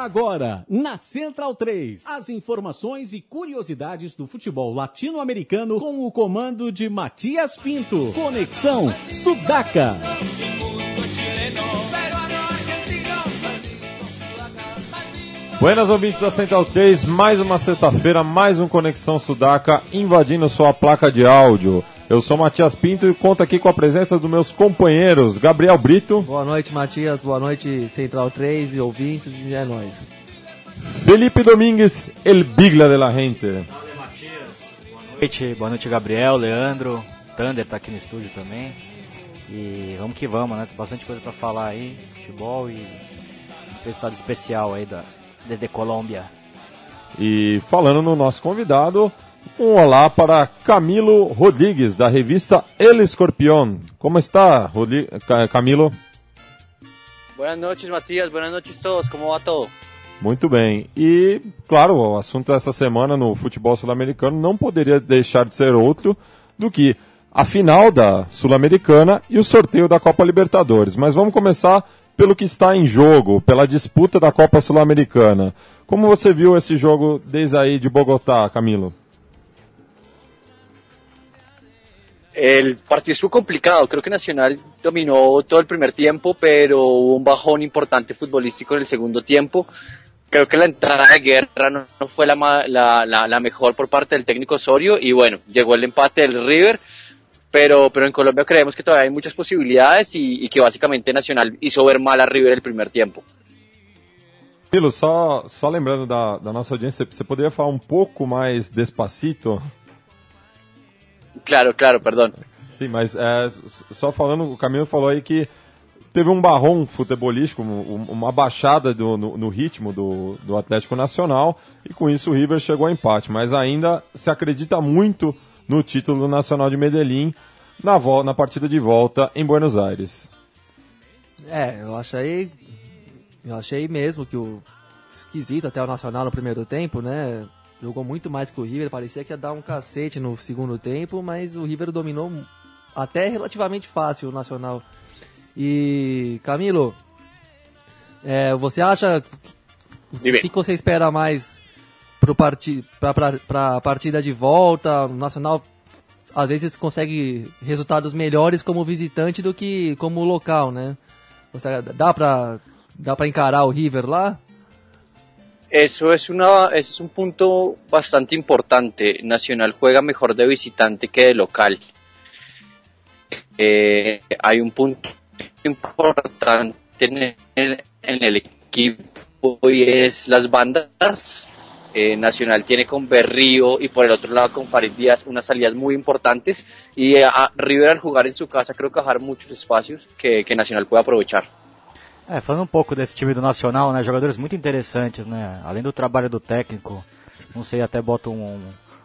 Agora, na Central 3, as informações e curiosidades do futebol latino-americano com o comando de Matias Pinto. Conexão Sudaca. Buenas ouvintes da Central 3, mais uma sexta-feira, mais um Conexão Sudaca invadindo sua placa de áudio. Eu sou Matias Pinto e conto aqui com a presença dos meus companheiros Gabriel Brito. Boa noite, Matias. Boa noite, Central 3 e ouvintes. E é nóis. Felipe Domingues, El Bigla de la Gente. Boa noite, boa noite, Gabriel, Leandro. Thunder tá aqui no estúdio também. E vamos que vamos, né? Tem bastante coisa para falar aí, futebol e estado especial aí da desde Colômbia. E falando no nosso convidado, um olá para Camilo Rodrigues, da revista El Escorpión. Como está, Rodri Camilo? Boas noites, Matias. Boas noites a todos. Como vai todo? Muito bem. E, claro, o assunto essa semana no futebol sul-americano não poderia deixar de ser outro do que a final da Sul-Americana e o sorteio da Copa Libertadores. Mas vamos começar pelo que está em jogo, pela disputa da Copa Sul-Americana. Como você viu esse jogo desde aí de Bogotá, Camilo? El partido estuvo complicado, creo que Nacional dominó todo el primer tiempo, pero hubo un bajón importante futbolístico en el segundo tiempo. Creo que la entrada de guerra no, no fue la, la, la, la, mejor por parte del técnico Osorio y bueno, llegó el empate del River pero, pero en Colombia creemos que todavía hay muchas posibilidades y, y que básicamente Nacional hizo ver mal a River el primer tiempo. Milo, só, só lembrando da, da nossa audiência, você poderia falar um pouco mais despacito? Claro, claro, perdão. Sim, mas é, só falando, o Camilo falou aí que teve um barrom futebolístico, uma baixada do, no, no, ritmo do, do Atlético Nacional, e com isso o River chegou ao empate, mas ainda se acredita muito no título nacional de Medellín na, na partida de volta em Buenos Aires. É, eu achei. Eu achei mesmo que o esquisito até o Nacional no primeiro tempo, né? Jogou muito mais que o River, parecia que ia dar um cacete no segundo tempo, mas o River dominou até relativamente fácil o Nacional. E Camilo, é, você acha o que, que você espera mais para a partida de volta. O Nacional às vezes consegue resultados melhores como visitante do que como local, né? Você, dá para dá para encarar o River lá? Eso es, una, eso es un punto bastante importante. Nacional juega mejor de visitante que de local. Eh, hay un punto importante en el, en equipo y es las bandas eh, Nacional tiene con Berrío y por el otro lado con Farid Díaz unas salidas muy importantes y a River al jugar em sua casa creo que dejar muitos espaços que, que Nacional pode aproveitar. É, falando um pouco desse time do Nacional, né, jogadores muito interessantes, né, além do trabalho do técnico, não sei, até boto um,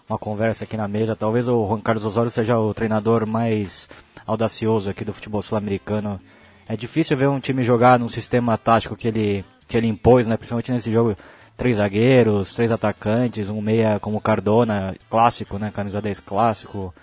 uma conversa aqui na mesa, talvez o Juan Carlos Osório seja o treinador mais audacioso aqui do futebol sul-americano. É difícil ver um time jogar num sistema tático que ele, que ele impôs, né, principalmente nesse jogo três zagueiros, três atacantes, um meia como Cardona, clássico, né? Camisa 10 clássico.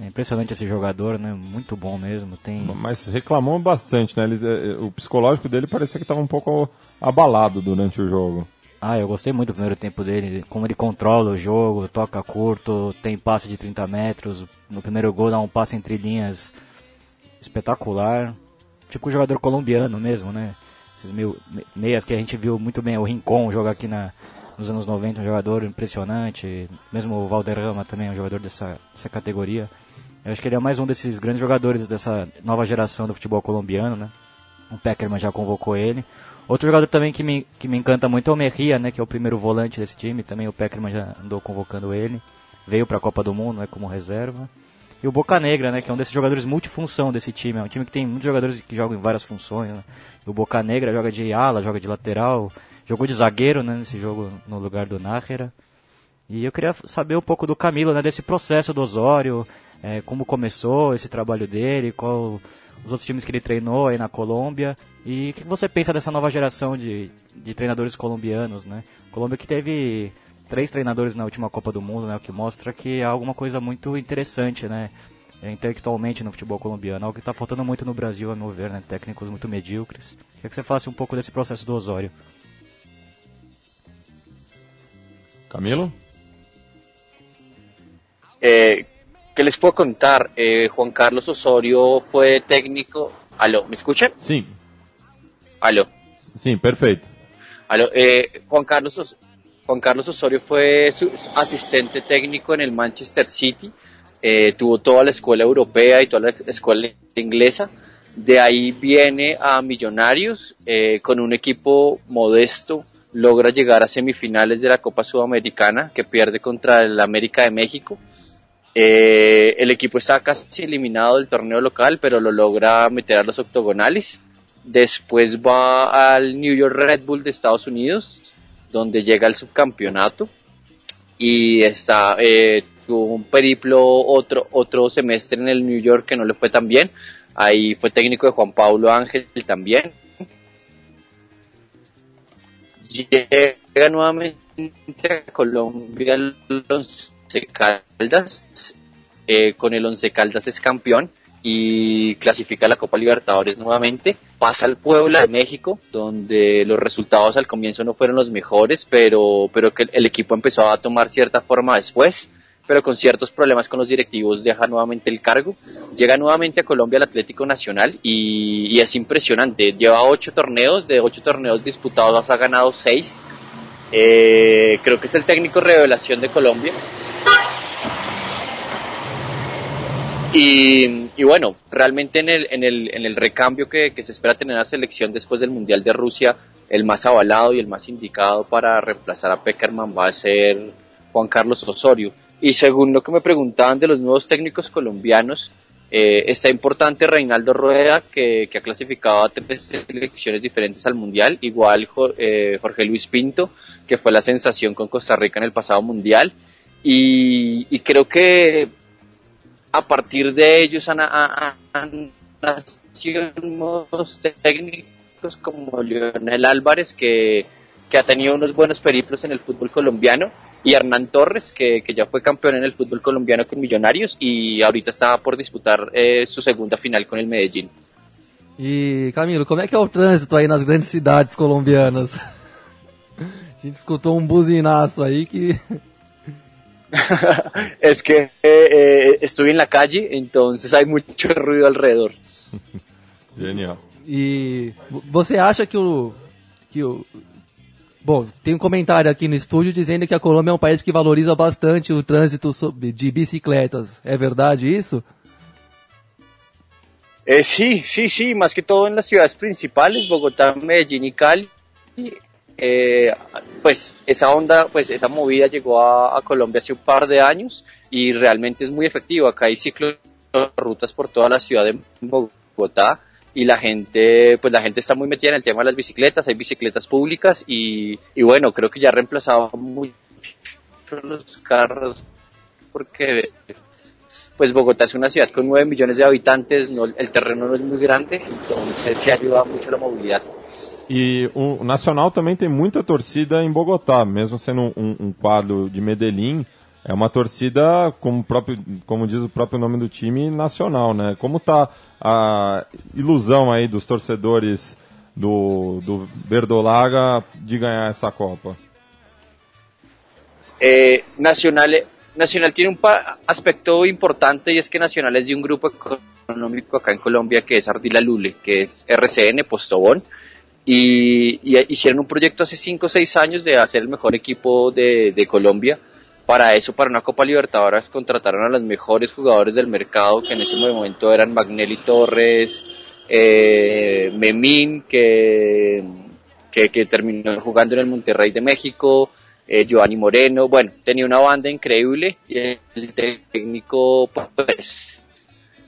É impressionante esse jogador, né? Muito bom mesmo. Tem... Mas reclamou bastante, né? Ele, eh, o psicológico dele parecia que estava um pouco abalado durante o jogo. Ah, eu gostei muito do primeiro tempo dele, como ele controla o jogo, toca curto, tem passe de 30 metros, no primeiro gol dá um passe entre linhas espetacular. Tipo o jogador colombiano mesmo, né? esses meias que a gente viu muito bem, o Rincon joga aqui na, nos anos 90, um jogador impressionante, mesmo o Valderrama também é um jogador dessa, dessa categoria. Eu acho que ele é mais um desses grandes jogadores dessa nova geração do futebol colombiano, né? O Peckerman já convocou ele. Outro jogador também que me, que me encanta muito é o Mejia, né? Que é o primeiro volante desse time. Também o Peckerman já andou convocando ele. Veio para a Copa do Mundo, né? Como reserva. E o Boca Negra, né, que é um desses jogadores multifunção desse time. É um time que tem muitos jogadores que jogam em várias funções. Né? O Boca Negra joga de ala, joga de lateral, jogou de zagueiro né, nesse jogo no lugar do Nájera. E eu queria saber um pouco do Camilo, né, desse processo do Osório, é, como começou esse trabalho dele, qual os outros times que ele treinou aí na Colômbia. E o que você pensa dessa nova geração de, de treinadores colombianos, né? Colômbia que teve três treinadores na última Copa do Mundo, né, o que mostra que é alguma coisa muito interessante, né, intelectualmente no futebol colombiano, algo que está faltando muito no Brasil, a meu ver, né, técnicos muito medíocres. Queria que você falasse um pouco desse processo do Osório. Camilo. Eh, ¿Qué les puedo contar? Eh, Juan Carlos Osorio fue técnico. Aló, ¿me escuchan? Sí, Aló. sim, perfeito. Aló, eh, Juan, Carlos, Os- Juan Carlos Osorio fue su asistente técnico en el Manchester City. Eh, tuvo toda la escuela europea y toda la escuela inglesa. De ahí viene a Millonarios eh, con un equipo modesto. Logra llegar a semifinales de la Copa Sudamericana que pierde contra el América de México. Eh, el equipo está casi eliminado del torneo local, pero lo logra meter a los octogonales. Después va al New York Red Bull de Estados Unidos, donde llega al subcampeonato. Y está, eh, tuvo un periplo otro, otro semestre en el New York que no le fue tan bien. Ahí fue técnico de Juan Pablo Ángel también. Llega nuevamente a Colombia el Once Caldas. Eh, con el Once Caldas es campeón y clasifica a la Copa Libertadores nuevamente. Pasa al Puebla de México, donde los resultados al comienzo no fueron los mejores, pero, pero que el equipo empezó a tomar cierta forma después, pero con ciertos problemas con los directivos deja nuevamente el cargo. Llega nuevamente a Colombia al Atlético Nacional y, es impresionante. Lleva ocho torneos, de ocho torneos disputados ha ganado seis. Eh, creo que es el técnico revelación de Colombia. Y, bueno, realmente en el, en el, en el recambio que, se espera tener la selección después del Mundial de Rusia, el más avalado y el más indicado para reemplazar a Peckerman va a ser Juan Carlos Osorio. Y según lo que me preguntaban de los nuevos técnicos colombianos, eh, está importante Reinaldo Rueda, que, que ha clasificado a tres selecciones diferentes al Mundial, igual eh, Jorge Luis Pinto, que fue la sensación con Costa Rica en el pasado Mundial. Y, creo que a partir de ellos han, han- han nacido nuevos técnicos como Leonel Álvarez, que, que ha tenido unos buenos periplos en el fútbol colombiano, y Hernán Torres, que, que ya fue campeón en el fútbol colombiano con Millonarios y ahorita está por disputar eh, su segunda final con el Medellín. E, Camilo, como é que é o trânsito aí nas grandes cidades colombianas? A gente escutou um buzinaço aí que. es que eh, eh, estoy en la calle, entonces hay mucho ruido alrededor. Genial. E vo- você acha que o. que o. Bom, tem um comentário aqui no estúdio dizendo que a Colômbia é um país que valoriza bastante o trânsito de bicicletas. É verdade isso? Eh, sí, sí, sí, más que todo en las ciudades principales, Bogotá, Medellín y Cali. Eh, pues esa onda, pues esa movida llegó a, Colombia hace un par de años y realmente es muy efectiva. Acá hay ciclorrutas por toda la ciudad de Bogotá y la gente, pues la gente está muy metida en el tema de las bicicletas, hay bicicletas públicas y, y bueno, creo que ya ha reemplazado mucho los carros porque pues Bogotá es una ciudad con 9 millones de habitantes, no, el terreno no es muy grande, entonces se ayuda mucho la movilidad. E o Nacional também tem muita torcida em Bogotá, mesmo sendo um, um quadro de Medellín, é uma torcida, como, próprio, como diz o próprio nome do time, nacional, né? Como tá a ilusão aí dos torcedores do, do Verdolaga de ganhar essa Copa? Eh, Nacional, Nacional un pa- aspecto importante y es que Nacional es de un grupo económico acá en Colombia que es Ardila Lule, que es RCN, Postobón, y, hicieron un proyecto hace 5 o 6 años de hacer el mejor equipo de, de Colombia. Para eso, para una Copa Libertadores, contrataron a los mejores jugadores del mercado, que en ese momento eran Magnelli Torres, eh, Memín, que, que, que terminó jugando en el Monterrey de México, eh, Giovanni Moreno, bueno, tenía una banda increíble y el técnico, pues,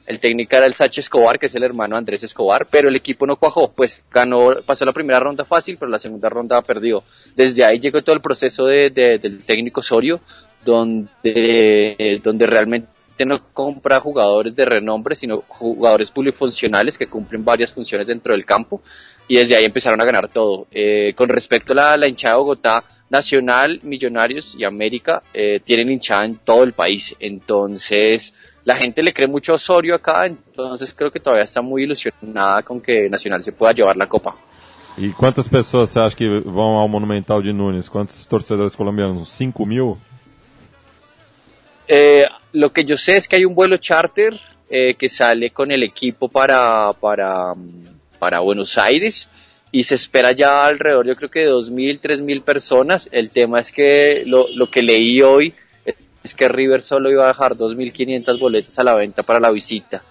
el técnico era el Sacho Escobar, que es el hermano de Andrés Escobar, pero el equipo no cuajó, pues ganó, pasó la primera ronda fácil, pero la segunda ronda perdió. Desde ahí llegó todo el proceso de, de- del técnico Osorio, donde, eh, donde realmente no compra jugadores de renombre, sino jugadores polifuncionales que cumplen varias funciones dentro del campo, y desde ahí empezaron a ganar todo. Eh, con respecto a la, la hinchada de Bogotá, Nacional, Millonarios y América eh, tienen hinchada en todo el país, entonces la gente le cree mucho a Osorio acá, entonces creo que todavía está muy ilusionada con que Nacional se pueda llevar la copa. E quantas pessoas você acha que vão ao Monumental de Nunes? Quantos torcedores colombianos? 5 mil? Eh, lo que yo sé es que hay un vuelo charter eh, que sale con el equipo para, para, para Buenos Aires y se espera ya alrededor, yo creo que de 2.000, 3.000 personas. El tema es que lo, lo que leí hoy es que River solo iba a dejar 2.500 boletas a la venta para la visita.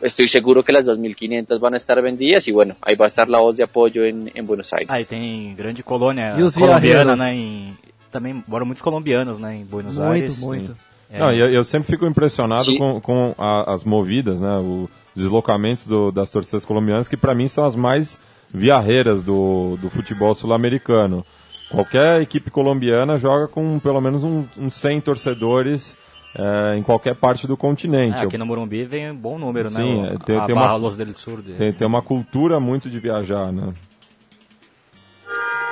Estoy seguro que las 2.500 van a estar vendidas y bueno, ahí va a estar la voz de apoyo en, en Buenos Aires. Aí tem grande colônia colombiana, né? Em, também moram muitos colombianos, né? Em Buenos Muito, Aires. muito. É. Não, eu, eu sempre fico impressionado Sim. com, com a- as movidas, né? O- os deslocamentos do- das torcidas colombianas, que para mim são as mais viarreiras do, do futebol sul-americano. Qualquer equipe colombiana joga com pelo menos um, uns 100 torcedores eh, em qualquer parte do continente. É, aqui no Morumbi vem um bom número, né? Sim, O- é, tem- a tem uma- Barra Los del Sur. de- Tem, tem uma cultura muito de viajar, né?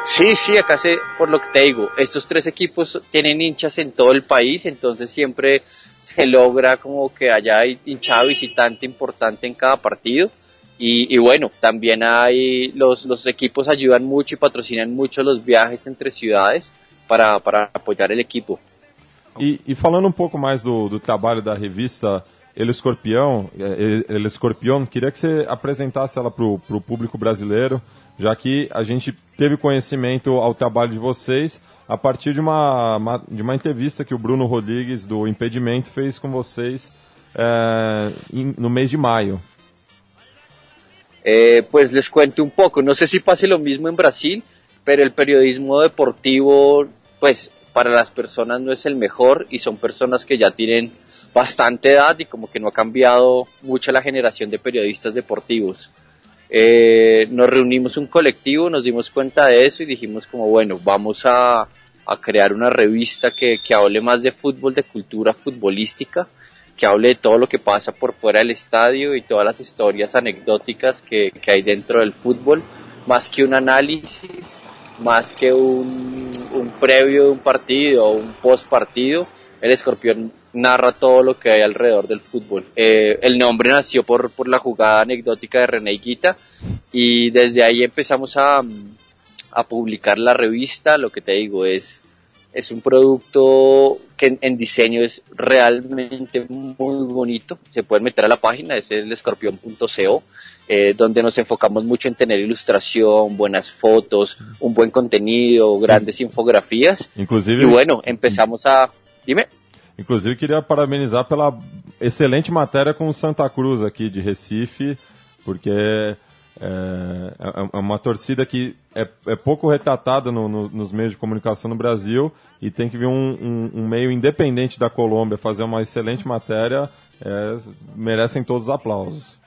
Sí, sí, acá se, por lo que te digo, estos tres equipos tienen hinchas en todo el país, entonces siempre se logra como que haya hinchada visitante importante en cada partido. Y, y bueno, también hay, los, los equipos ayudan mucho y patrocinan mucho los viajes entre ciudades para, para apoyar el equipo. E, falando um pouco mais do, do trabalho da revista El Escorpião, eh, El Escorpião, queria que você apresentasse ela para o público brasileiro, já que a gente teve conhecimento ao trabalho de vocês a partir de uma, uma- de uma entrevista que o Bruno Rodrigues, do Impedimento, fez com vocês eh, em- no mês de maio. Eh, pues les cuento un poco, no sé si pase lo mismo en Brasil, pero el periodismo deportivo, pues para las personas no es el mejor y son personas que ya tienen bastante edad y como que no ha cambiado mucho la generación de periodistas deportivos. Eh, nos reunimos un colectivo, nos dimos cuenta de eso y dijimos como bueno, vamos a, crear una revista que hable más de fútbol, de cultura futbolística, que hable de todo lo que pasa por fuera del estadio y todas las historias anecdóticas que, que hay dentro del fútbol, más que un análisis, más que un, un previo de un partido o un post partido, el escorpión narra todo lo que hay alrededor del fútbol. Eh, el nombre nació por, por la jugada anecdótica de René Higuita y desde ahí empezamos a, a publicar la revista, lo que te digo es es un producto que en, en diseño es realmente muy bonito. Se pueden meter a la página, es el escorpión.co, eh, donde nos enfocamos mucho en tener ilustración, buenas fotos, un buen contenido, grandes infografías. Inclusive, Y bueno, empezamos a... Dime. Inclusive, queria parabenizar pela excelente matéria com o Santa Cruz aqui de Recife, porque é, é- é uma torcida que é, é pouco retratada no- no- nos meios de comunicação no Brasil e tem que vir um, um- um meio independente da Colômbia fazer uma excelente matéria, é, merecem todos os aplausos.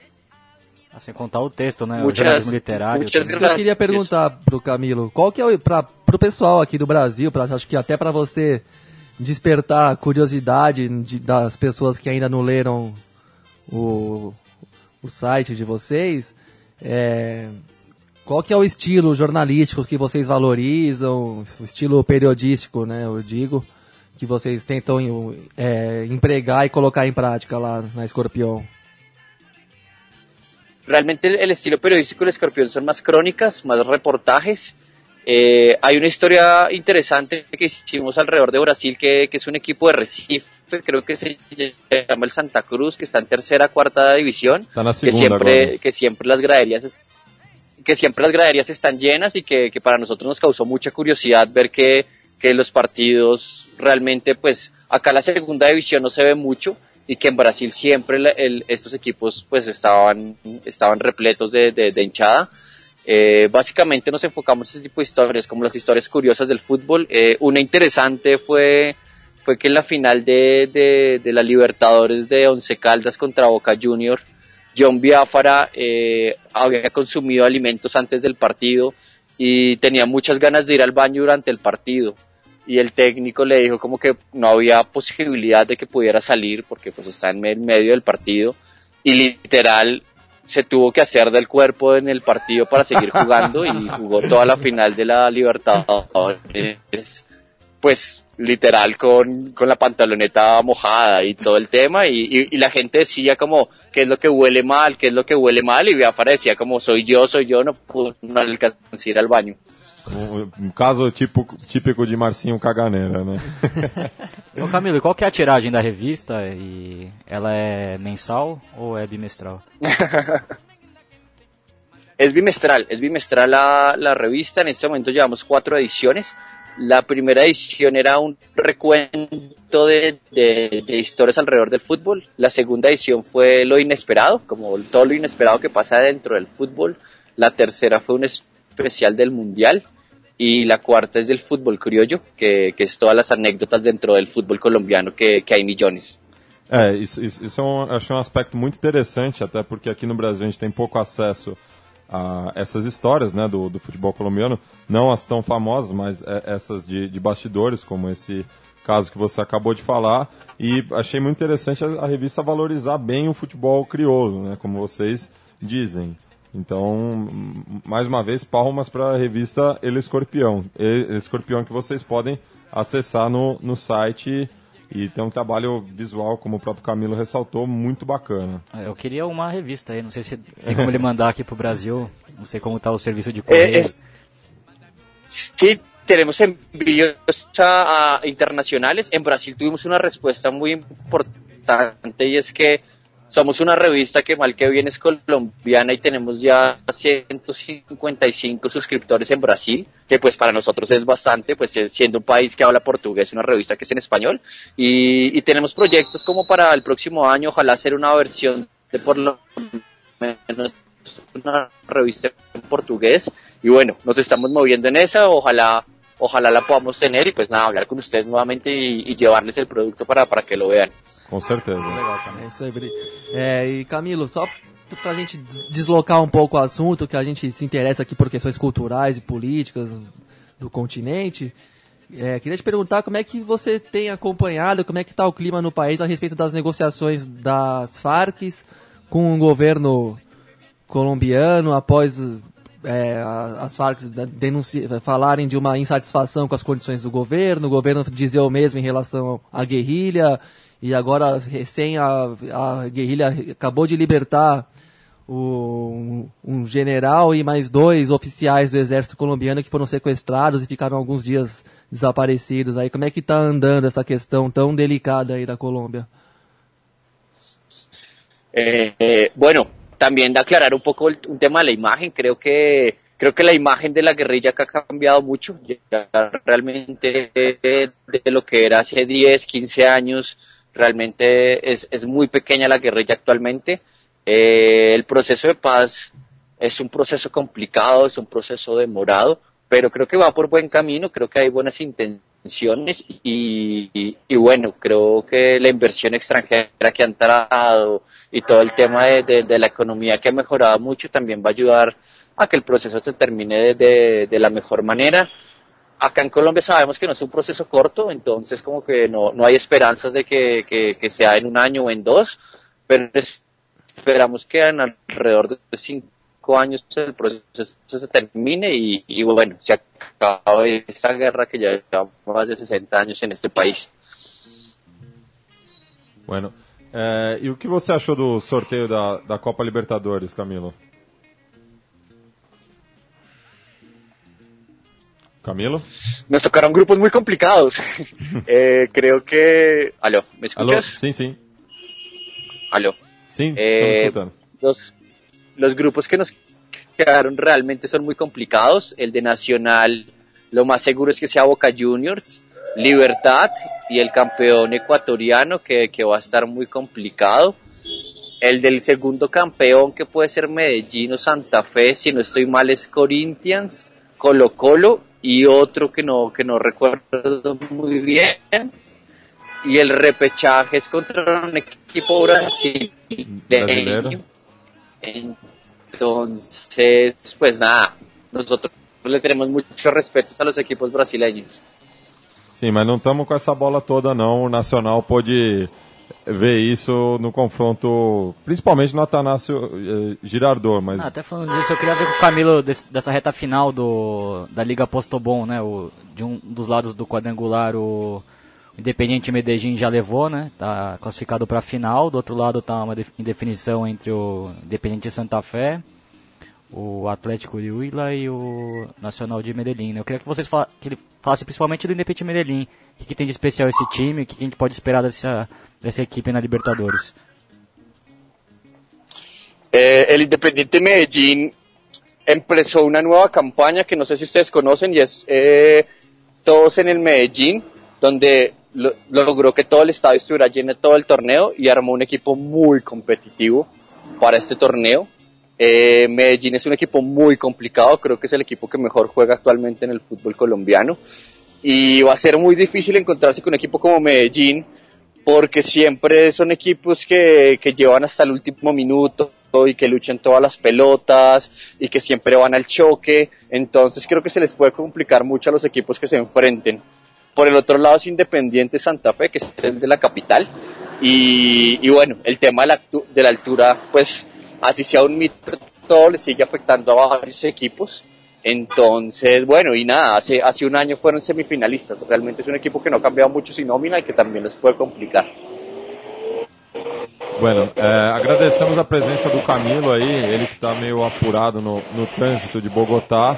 Ah, Sem contar o texto, né? o jornalismo literário. muitas Eu queria perguntar pro Camilo, qual que é o para pro pessoal aqui do Brasil, pra, acho que até para você despertar a curiosidade de- das pessoas que ainda não leram o, o site de vocês, é, qual que é o estilo jornalístico que vocês valorizam, o estilo periodístico, né, eu digo, que vocês tentam é, empregar e colocar em prática lá na Escorpião? Realmente el estilo periodístico del escorpión son más crónicas, más reportajes. Eh, hay una historia interesante que hicimos alrededor de Brasil, que, que es un equipo de Recife, creo que se llama el Santa Cruz, que está en tercera, cuarta división, na que segunda siempre, que siempre las graderías que siempre las graderías están llenas y que, que para nosotros nos causó mucha curiosidad ver que, que los partidos realmente, pues acá la segunda división no se ve mucho y que en Brasil siempre la- el- estos equipos pues estaban, estaban repletos de, de- de hinchada. Eh, básicamente nos enfocamos en ese tipo de historias, como las historias curiosas del fútbol. Eh, una interesante fue, fue que en la final de, de, la Libertadores de Once Caldas contra Boca Junior, John Biafara eh, había consumido alimentos antes del partido y tenía muchas ganas de ir al baño durante el partido. Y el técnico le dijo como que no había posibilidad de que pudiera salir porque pues está en me- medio del partido. Y literal se tuvo que hacer del cuerpo en el partido para seguir jugando y jugó toda la final de la Libertadores. Pues literal con, con la pantaloneta mojada y todo el tema y, y, y, la gente decía como qué es lo que huele mal, qué es lo que huele mal y aparecía como soy yo, soy yo, no pude no alcanzar ir al baño. Um, um caso tipo, típico de Marcinho Caganeira, né? Ô Camilo, qual que é a tiragem da revista? E ela é mensal ou é bimestral? es bimestral, es bimestral la, la revista, en este momento llevamos cuatro ediciones. La primera edición era un recuento de, de, de, historias alrededor del fútbol. La segunda edición fue lo inesperado, como todo lo inesperado que pasa dentro del fútbol. La tercera fue un especial del mundial. Y la cuarta es del fútbol criollo, que, que es todas las anécdotas dentro del fútbol colombiano, que, que hay millones. É, isso, isso, isso é um, acho um aspecto muito interessante, até porque aqui no Brasil a gente tem pouco acesso a essas histórias né, do, do futebol colombiano, não as tão famosas, mas é, essas de, de bastidores, como esse caso que você acabou de falar, e achei muito interessante a, a revista valorizar bem o futebol crioulo, né, como vocês dizem. Então, mais uma vez, palmas para a revista El Escorpião. El Escorpião que vocês podem acessar no, no site e tem um trabalho visual, como o próprio Camilo ressaltou, muito bacana. Eu queria uma revista aí, não sei se tem como ele mandar aqui para o Brasil, não sei como está o serviço de correio. Es, sí, tenemos envíos a, a internacionales. En Brasil tuvimos una respuesta muy importante y es que somos una revista que mal que bien es colombiana y tenemos ya 155 suscriptores en Brasil, que pues para nosotros es bastante, pues siendo un país que habla portugués, una revista que es en español, y, y tenemos proyectos como para el próximo año, ojalá hacer una versión de por lo menos una revista en portugués, y bueno, nos estamos moviendo en esa, ojalá ojalá la podamos tener y pues nada, hablar con ustedes nuevamente y, y llevarles el producto para, para que lo vean. Com certeza. Legal, é isso aí, Bri. É, e Camilo, só pra gente deslocar um pouco o assunto, que a gente se interessa aqui por questões culturais e políticas do continente, é, queria te perguntar como é que você tem acompanhado, como é que está o clima no país a respeito das negociações das Farc com o governo colombiano após é, as Farc falarem de uma insatisfação com as condições do governo, o governo dizer o mesmo em relação à guerrilha, e agora recém a, a guerrilha acabou de libertar o, um, um, general e mais dois oficiais do exército colombiano que foram sequestrados e ficaram alguns dias desaparecidos. Aí como é que está andando essa questão tão delicada aí da Colômbia? Eh, eh, bueno, también de aclarar poco el, un tema de la imagen, creo que creo que la imagen de la guerrilla que ha cambiado mucho, ya realmente de, de lo que era hace 10, 15 años, realmente es, es muy pequeña la guerrilla actualmente. Eh, el proceso de paz es un proceso complicado, es un proceso demorado, pero creo que va por buen camino, creo que hay buenas intenciones y, y, bueno, creo que la inversión extranjera que han tratado y todo el tema de, de, de, la economía que ha mejorado mucho también va a ayudar a que el proceso se termine de, de la mejor manera acá en Colombia sabemos que no es un proceso corto, entonces como que no, no hay esperanzas de que, que, que, sea en un año o en dos, pero esperamos que en alrededor de cinco años el proceso se termine y, bueno, se acabe esta guerra que ya lleva más de 60 años en este país. Bueno, eh, e o que você achou do sorteio da, da Copa Libertadores, Camilo? Camilo. Nos tocaron grupos muy complicados. eh, creo que... Aló, ¿me escuchas? Aló, sí, sí. Aló. Sí, eh, los, los grupos que nos quedaron realmente son muy complicados. El de Nacional, lo más seguro es que sea Boca Juniors, Libertad y el campeón ecuatoriano que, que va a estar muy complicado. El del segundo campeón que puede ser Medellín o Santa Fe, si no estoy mal es Corinthians, Colo Colo y otro que no, que no recuerdo muy bien. Y el repechaje es contra un equipo brasileño. Entonces, pues nada, nosotros le tenemos mucho respeto a los equipos brasileños. Sim, mas não estamos com essa bola toda não. O Nacional pôde ver isso no confronto, principalmente no Atanásio eh, Girardot, mas... Ah, até falando disso, eu queria ver com o Camilo desse, dessa reta final do, da Liga Postobon, né? O, de um dos lados do quadrangular, o Independiente Medellín já levou, né? Tá classificado para a final. Do outro lado tá uma indefinição entre o Independiente Santa Fé, o Atlético de Huila e o Nacional de Medellín. Né? Eu queria que vocês fal que ele falasse principalmente do Independiente Medellín. O que, que, tem de especial esse time? O que, que a gente pode esperar dessa, dessa equipe na Libertadores? Eh, el Independiente Medellín empezó una nueva campaña que no sé si ustedes conocen y es eh, Todos en el Medellín, donde lo, que todo el estadio estuviera lleno todo el torneo y armó un equipo muy competitivo para este torneo. Eh, Medellín es un equipo muy complicado, creo que es el equipo que mejor juega actualmente en el fútbol colombiano. Y va a ser muy difícil encontrarse con un equipo como Medellín porque siempre son equipos que, que llevan hasta el último minuto y que luchan todas las pelotas y que siempre van al choque, entonces creo que se les puede complicar mucho a los equipos que se enfrenten. Por el otro lado es Independiente Santa Fe, que es el de la capital, y, bueno, el tema de la altura, pues así sea un mito, todo le sigue afectando a varios equipos. Entonces, bueno, y nada, hace, hace un año fueron semifinalistas. Realmente es un equipo que no ha cambiado mucho su nómina y que también les puede complicar. Bueno, é, agradecemos a presença do Camilo aí, ele que está meio apurado no, no trânsito de Bogotá,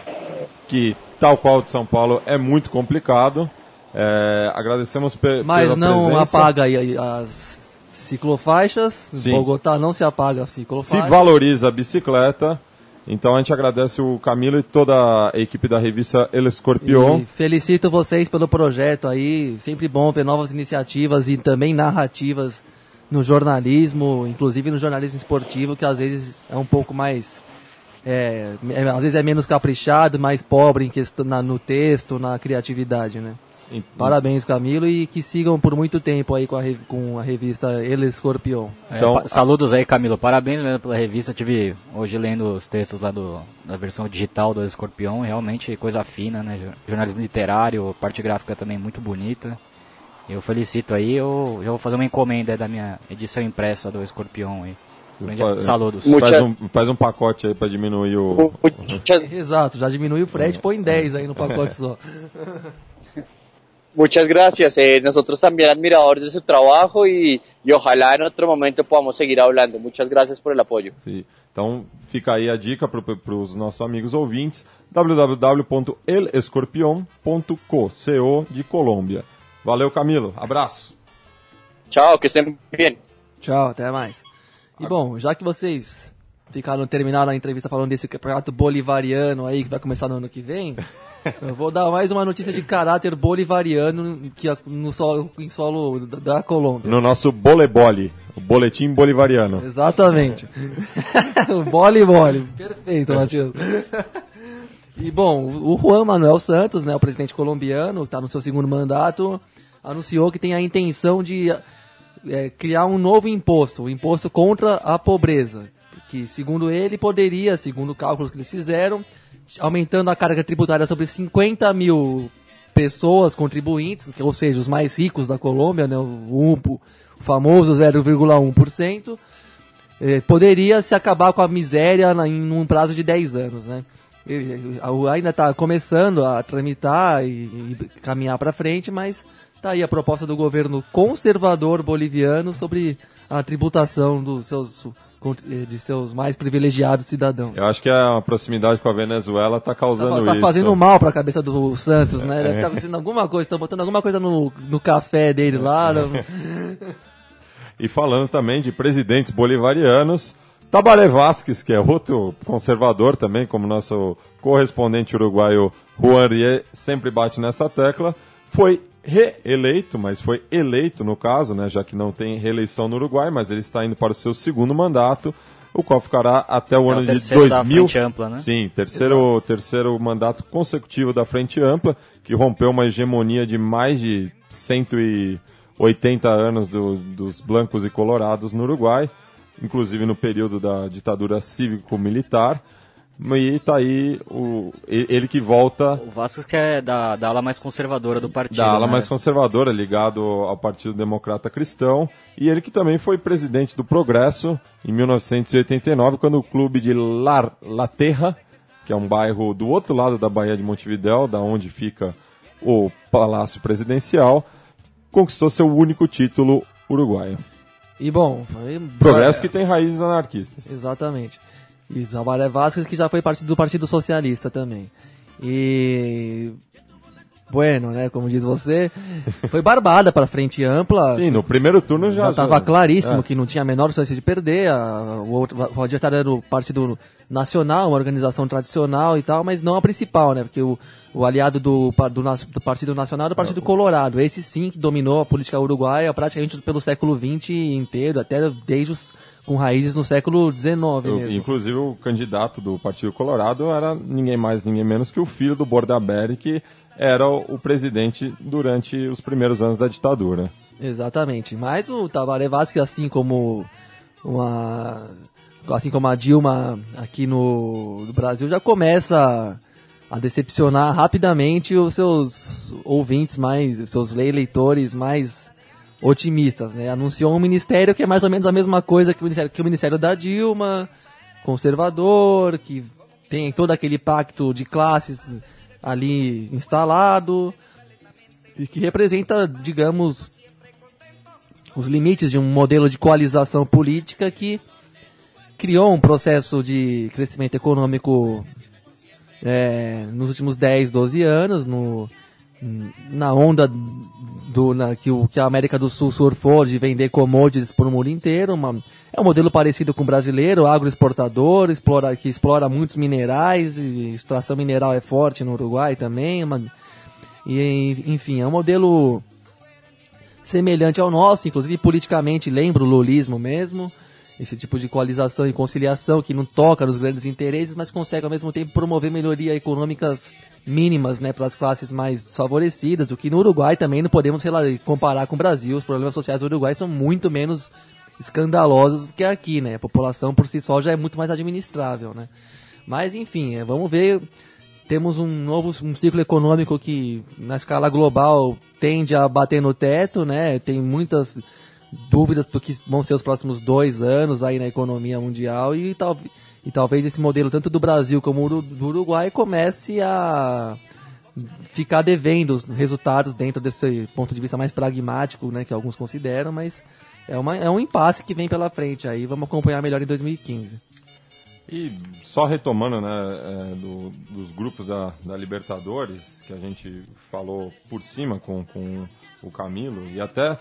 que, tal qual de São Paulo, é muito complicado. É, agradecemos pe Mas pela não presença. apaga aí as ciclofaixas, Sim. Bogotá não se apaga a Se valoriza a bicicleta. Então a gente agradece o Camilo e toda a equipe da revista El Escorpião. Felicito vocês pelo projeto aí. Sempre bom ver novas iniciativas e também narrativas no jornalismo, inclusive no jornalismo esportivo, que às vezes é um pouco mais. é, é- às vezes é menos caprichado, mais pobre em questão, na- no texto, na criatividade, né? Parabéns, Camilo, e que sigam por muito tempo aí com a, com a revista El Escorpião. Então, É, saludos aí, Camilo. Parabéns mesmo pela revista. Eu tive hoje lendo os textos lá do, da versão digital do Escorpião. Realmente coisa fina, né? Jo- Jornalismo literário, parte gráfica também muito bonita. Eu felicito aí. Eu já vou fazer uma encomenda aí da minha edição impressa do Escorpião aí. Grande- Fa- Saludos. Faz um, faz um pacote aí para diminuir o. Exato, já diminui o frete, põe 10 aí no pacote só. muchas gracias. Eh, nosotros también admiradores de su trabajo y, y ojalá en otro momento podamos seguir hablando. Muchas gracias por el apoyo. Sim. Então fica aí a dica para os nossos amigos ouvintes: www.elescorpion.co, CO de Colômbia. Valeu, Camilo. Abraço. Chao, que estén bien. Tchau, até mais. E bom, já que vocês ficaram terminaram a entrevista falando desse campeonato bolivariano aí que vai começar no ano que vem, eu vou dar mais uma notícia de caráter bolivariano que no solo, em solo da, Colômbia. No nosso bolebole, o boletim bolivariano. Exatamente. o bole bole. Perfeito, Matias. E bom, o Juan Manuel Santos, né, o presidente colombiano, que está no seu segundo mandato, anunciou que tem a intenção de é, criar um novo imposto, o imposto contra a pobreza, que segundo ele poderia, segundo cálculos que eles fizeram, aumentando a carga tributária sobre 50 mil pessoas contribuintes, ou seja, os mais ricos da Colômbia, né, o, um- o famoso 0,1%, eh, poderia se acabar com a miséria na- em um prazo de 10 anos, né? E- e- a- Ainda está começando a tramitar e, e caminhar para frente, mas está aí a proposta do governo conservador boliviano sobre a tributação dos seus, eh, de seus mais privilegiados cidadãos. Eu acho que a proximidade com a Venezuela está causando Tá, tá isso. fazendo mal para a cabeça do Santos, né? Deve estar fazendo alguma coisa, estão botando alguma coisa no, no café dele lá. no- E falando também de presidentes bolivarianos, Tabaré Vázquez, que é outro conservador também, como nosso correspondente uruguaio Juan Rie sempre bate nessa tecla, foi reeleito, mas foi eleito no caso, né, já que não tem reeleição no Uruguai, mas ele está indo para o seu segundo mandato, o qual ficará até o É o ano de terceiro da 2000. Frente Ampla, né? Sim, terceiro, terceiro mandato consecutivo da Frente Ampla, que rompeu uma hegemonia de mais de 180 anos do- dos blancos e colorados no Uruguai, inclusive no período da ditadura cívico-militar. E tá aí o, ele que volta O Vasco que é da, da ala mais conservadora do partido. da ala né? mais conservadora, ligado ao Partido Democrata Cristão, e ele que também foi presidente do Progresso em 1989, quando o clube de Lar, La Terra, que é um bairro do outro lado da Baía de Montevidéu, da onde fica o Palácio Presidencial, conquistou seu único título uruguaio. E bom, foi... Progresso que tem raízes anarquistas. Exatamente. E Tabaré Vasquez, que já foi partido do Partido Socialista também. E. Bueno, né? Como diz você, foi barbada para frente ampla. Sim, no primeiro turno já já estava claríssimo é. que não tinha a menor chance de perder. A, o, outro, o adversário era o Partido Nacional, uma organização tradicional e tal, mas não a principal, né? Porque o, o aliado do, do, do Partido Nacional era o Partido Colorado. Esse sim que dominou a política uruguaia praticamente pelo século XX inteiro, até desde os, com raízes no século XIX mesmo. inclusive o candidato do Partido Colorado era ninguém mais, ninguém menos que o filho do Bordaberry, que era o, presidente durante os primeiros anos da ditadura. Exatamente. Mas o Tabaré Vasquez, assim como uma. Assim como a Dilma aqui no, no Brasil, já começa a, decepcionar rapidamente os seus ouvintes mais, os seus eleitores mais otimistas, né? Anunciou um ministério que é mais ou menos a mesma coisa que o ministério, que o ministério da Dilma, conservador, que tem todo aquele pacto de classes ali instalado e que representa, digamos, os limites de um modelo de coalização política que criou um processo de crescimento econômico é, nos últimos 10, 12 anos, no, na onda do, na, que, o, que a América do Sul surfou de vender commodities por um mundo inteiro. Uma, é um modelo parecido com o brasileiro, agroexportador, explora, que explora muitos minerais, e extração mineral é forte no Uruguai também. Uma, e, enfim, é um modelo semelhante ao nosso, inclusive politicamente lembra o lulismo mesmo. Esse tipo de coalização e conciliação que não toca nos grandes interesses, mas consegue ao mesmo tempo promover melhorias econômicas mínimas né, para as classes mais desfavorecidas, o que no Uruguai também não podemos sei lá, comparar com o Brasil. Os problemas sociais do Uruguai são muito menos escandalosos do que aqui, né? A população por si só já é muito mais administrável, né? Mas enfim, é, vamos ver. Temos um novo um ciclo econômico que na escala global tende a bater no teto, né? Tem muitas dúvidas do que vão ser os próximos dois anos aí na economia mundial e, tal, e talvez esse modelo tanto do Brasil como do Uruguai comece a ficar devendo os resultados dentro desse ponto de vista mais pragmático, né, que alguns consideram, mas é, uma, é um impasse que vem pela frente aí, vamos acompanhar melhor em 2015. E só retomando né, é, do- dos grupos da, da Libertadores, que a gente falou por cima com, com o Camilo, e até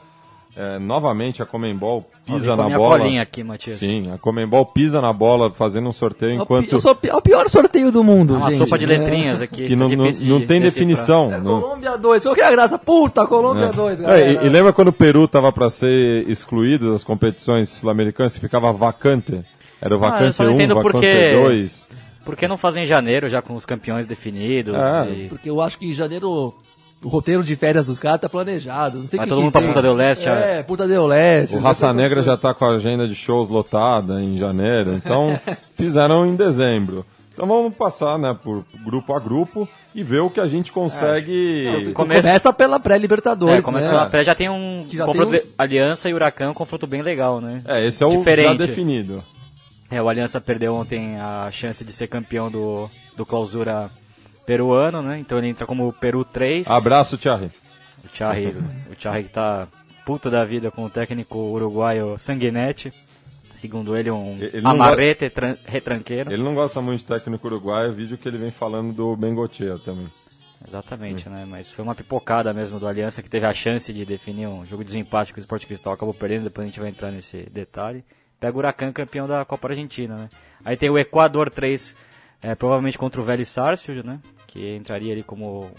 é, novamente a Comembol pisa na minha bola. colinha aqui, Matias. Sim, a Comembol pisa na bola fazendo um sorteio É o enquanto sou é o pior sorteio do mundo, É uma gente. sopa de É. letrinhas aqui. que não, tá não, de não tem definição. É, não- Colômbia 2, qual que é a graça? Puta, Colômbia 2, galera. É, e, e lembra quando o Peru estava para ser excluído das competições sul-americanas, ficava vacante? Era o Ah, vacante só não 1, entendo vacante por quê. 2. Por que não fazem em janeiro, já com os campeões definidos? É. e- Porque eu acho que em janeiro o roteiro de férias dos caras tá planejado. Não sei Vai que todo que mundo pra tem. Punta del Leste, É, Puta del Leste. O Raça Negra já está com a agenda de shows lotada em janeiro, então fizeram em dezembro. Então vamos passar né, por grupo a grupo e ver o que a gente consegue. Começa- Começa pela pré-Libertadores, É, começa né? pela pré, já tem um Que já confronto tem uns- de- Aliança e Huracão, um confronto bem legal, né? É, esse é o já Diferente. definido. É, o Aliança perdeu ontem a chance de ser campeão do, do clausura peruano, né? Então ele entra como Peru 3. Abraço, Thierry. O Charri, o Charri que tá puto da vida com o técnico uruguaio Sanguinetti. Segundo ele, um Ele amarrete tran- retranqueiro. Ele não gosta muito de técnico uruguaio, vídeo que ele vem falando do Bengochea também. Exatamente, né? Mas foi uma pipocada mesmo do Aliança que teve a chance de definir um jogo de desempate com o Sport Cristal, acabou perdendo, depois a gente vai entrar nesse detalhe. Pega o Huracan campeão da Copa Argentina, né? Aí tem o Equador 3, é, provavelmente contra o Vélez Sarsfield, né? Que entraria ali como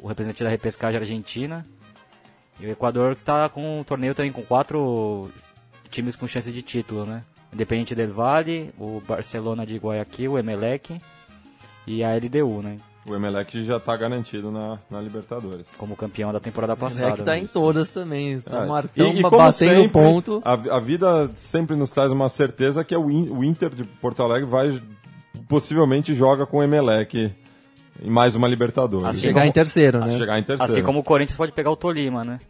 o representante da repescagem argentina. E o Equador que tá com um torneio também com quatro times com chance de título, né? Independente del Valle, o Barcelona de Guayaquil, o Emelec e a LDU, né? O Emelec já está garantido na, na Libertadores. Como campeão da temporada passada. que tá né? em todas também. Está É. marcando, E, e como batendo sempre, ponto. A, a vida sempre nos traz uma certeza que é o, In- o Inter de Porto Alegre vai possivelmente joga com o Emelec em mais uma Libertadores. Assim chegar como- em terceiro, né? chegar em terceiro. Assim como o Corinthians pode pegar o Tolima, né?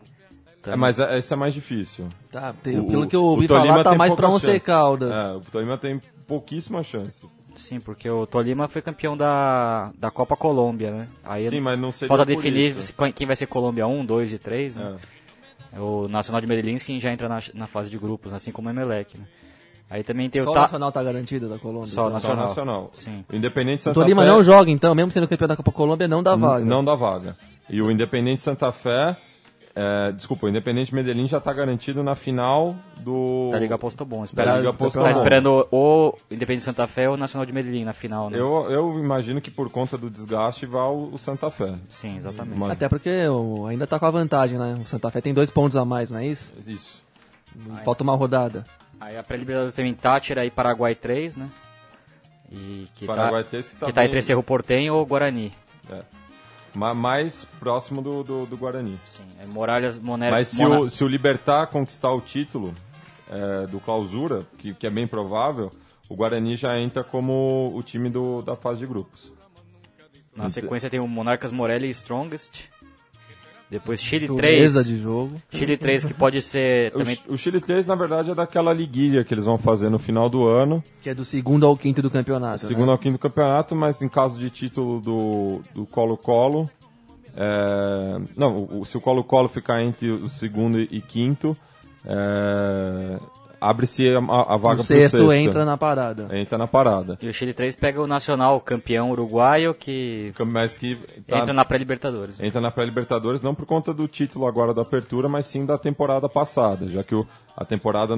É, mas é- esse é mais difícil. Tá, tem- O- pelo que eu o ouvi Tolima falar, tá tem mais pra chances. Caldas. É, o Tolima tem pouquíssimas chances. Sim, porque o Tolima foi campeão da, da Copa Colômbia, né? Aí Sim, mas não seria falta definir isso. se- quem vai ser Colômbia 1, 2 e 3, né? É. O Nacional de Medellín sim já entra na, na fase de grupos, assim como o Emelec, né? Aí também tem Só o o Ta... Nacional tá garantido da Colômbia. Só o então. O Nacional. Nacional. Sim. O Independente O Santa Tolima Fé não joga, então, mesmo sendo campeão da Copa Colômbia, não dá vaga. não dá vaga. E o Independente Santa Fé, é, desculpa, o Independente Medellín já está garantido na final do Da Liga Postobon. da Espera... Liga Tá Postobon. Tá esperando o Independente Santa Fé ou o Nacional de Medellín na final, né? Eu, eu imagino que por conta do desgaste vá o, o Santa Fé. Sim, exatamente. Mas- Até porque o- ainda tá com a vantagem, né? O Santa Fé tem dois pontos a mais, não é isso? Isso. Falta uma rodada. Aí a pré-libertadores tem Tátira e Paraguai 3, né? E que Paraguai tá, 3 que tá que tá entre Cerro Portenho ou Guarani. É. Ma- Mais próximo do, do, do Guarani. Sim, é Moralhas, Moner... Mas se Mona- o, se o Libertar conquistar o título é, do Clausura, que, que é bem provável, o Guarani já entra como o time do, da fase de grupos. Na sequência tem o Monarcas Morelli e Strongest. Depois Chile Dureza 3. de jogo. Chile 3 que pode ser O, também... Ch- o Chile 3, na verdade, é daquela liguilha que eles vão fazer no final do ano, Que é do segundo ao quinto do campeonato. segundo né? ao quinto campeonato, mas em caso de título do do Colo-Colo. é, não, o- se o Colo-Colo ficar entre o segundo e quinto, é, abre-se a, a vaga O pro sexto sexto. entra na parada. Entra na parada. E o Chile 3 pega o Nacional, campeão uruguaio, que Mas que tá- entra na pré-libertadores. entra na pré-Libertadores não por conta do título agora da apertura, mas sim da temporada passada, já que o, a temporada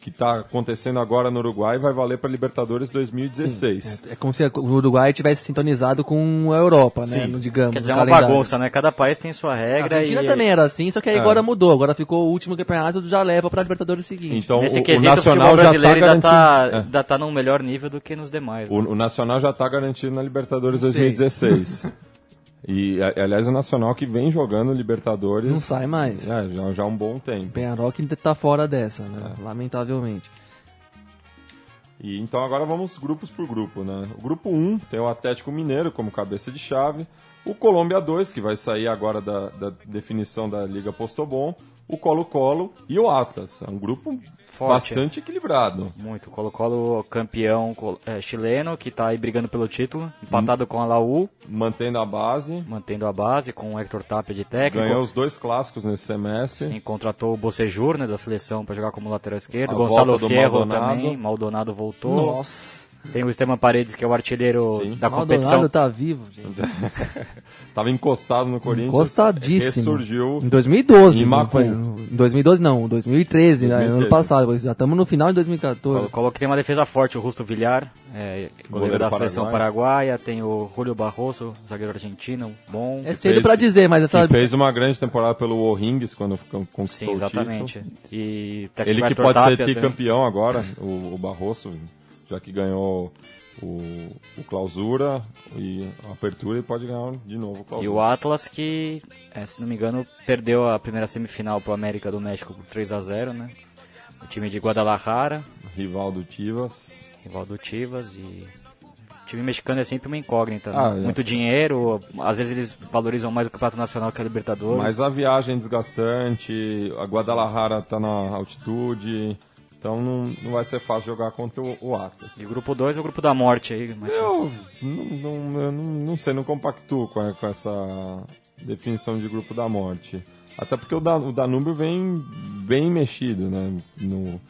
que está acontecendo agora no Uruguai vai valer para Libertadores 2016. É como se o Uruguai tivesse sintonizado com a Europa, né? Sim. Digamos, Quer dizer, é uma calendário. bagunça, né? Cada país tem sua A regra Argentina e... também era assim, só que aí É. agora mudou. Agora ficou o último campeonato, já leva pra Libertadores seguinte. Então Nesse o, o quesito, o Nacional futebol já está brasileiro ainda, tá, é. ainda tá num melhor nível do que nos demais. né? O, o Nacional já está garantido na Libertadores Sei. 2016. e a- aliás o Nacional que vem jogando Libertadores Não sai mais. é, já, já há um bom tempo. Penharol que tá fora dessa, né? Lamentavelmente. E então agora vamos grupos por grupo, né? O grupo 1 tem o Atlético Mineiro como cabeça de chave, o Colômbia 2, que vai sair agora da, da definição da Liga Postobon, o Colo-Colo e o Atlas. É um grupo Forte. bastante equilibrado. Muito. Colo-Colo campeão é, chileno, que tá aí brigando pelo título, empatado com a Laú, Mantendo a base, mantendo a base, com o Hector Tapia de técnico. ganhou os dois clássicos nesse semestre. Sim, contratou o Bocejur, né, da seleção, para jogar como lateral esquerdo. A Gonçalo Fierro Maldonado. também. Maldonado voltou. Nossa. Tem o Esteban Paredes, que é o artilheiro Sim. da Maldonado competição. tá vivo, gente. Tava encostado no Corinthians. Encostadíssimo. Ressurgiu. Em 2012. Em Macu. foi? Em 2012 não, 2013, né? 2013. ano passado. Já estamos no final de 2014. Colo- Colo que tem uma defesa forte, o Rusto Villar, é, goleiro, Goleiro da seleção paraguaio. paraguaia. Tem o Julio Barroso, zagueiro argentino, bom. É cedo pra dizer, mas essa... Fez uma grande temporada pelo O'Rings quando conquistou Sim, o exatamente. título. E Ele que pode ser tricampeão agora, o, o Barroso, já que ganhou o, o Clausura e a Apertura, ele pode ganhar de novo o E Clausura. o Atlas que, é, se não me engano, perdeu a primeira semifinal pro América do México por 3 a 0 né? O time de Guadalajara, Rival do Tivas. rival do Chivas e... O time mexicano é sempre uma incógnita, né? Ah, é. Muito dinheiro, às vezes eles valorizam mais o Campeonato Nacional que a Libertadores. Mas a viagem é desgastante, a Guadalajara tá na altitude, então não, não vai ser fácil jogar contra o, o Atlas. E o grupo 2 é o grupo da morte aí, Matias. Eu não, não, eu não, não sei, não compactuo com, com essa definição de grupo da morte. Até porque o, o Danúbio vem bem mexido, né? No-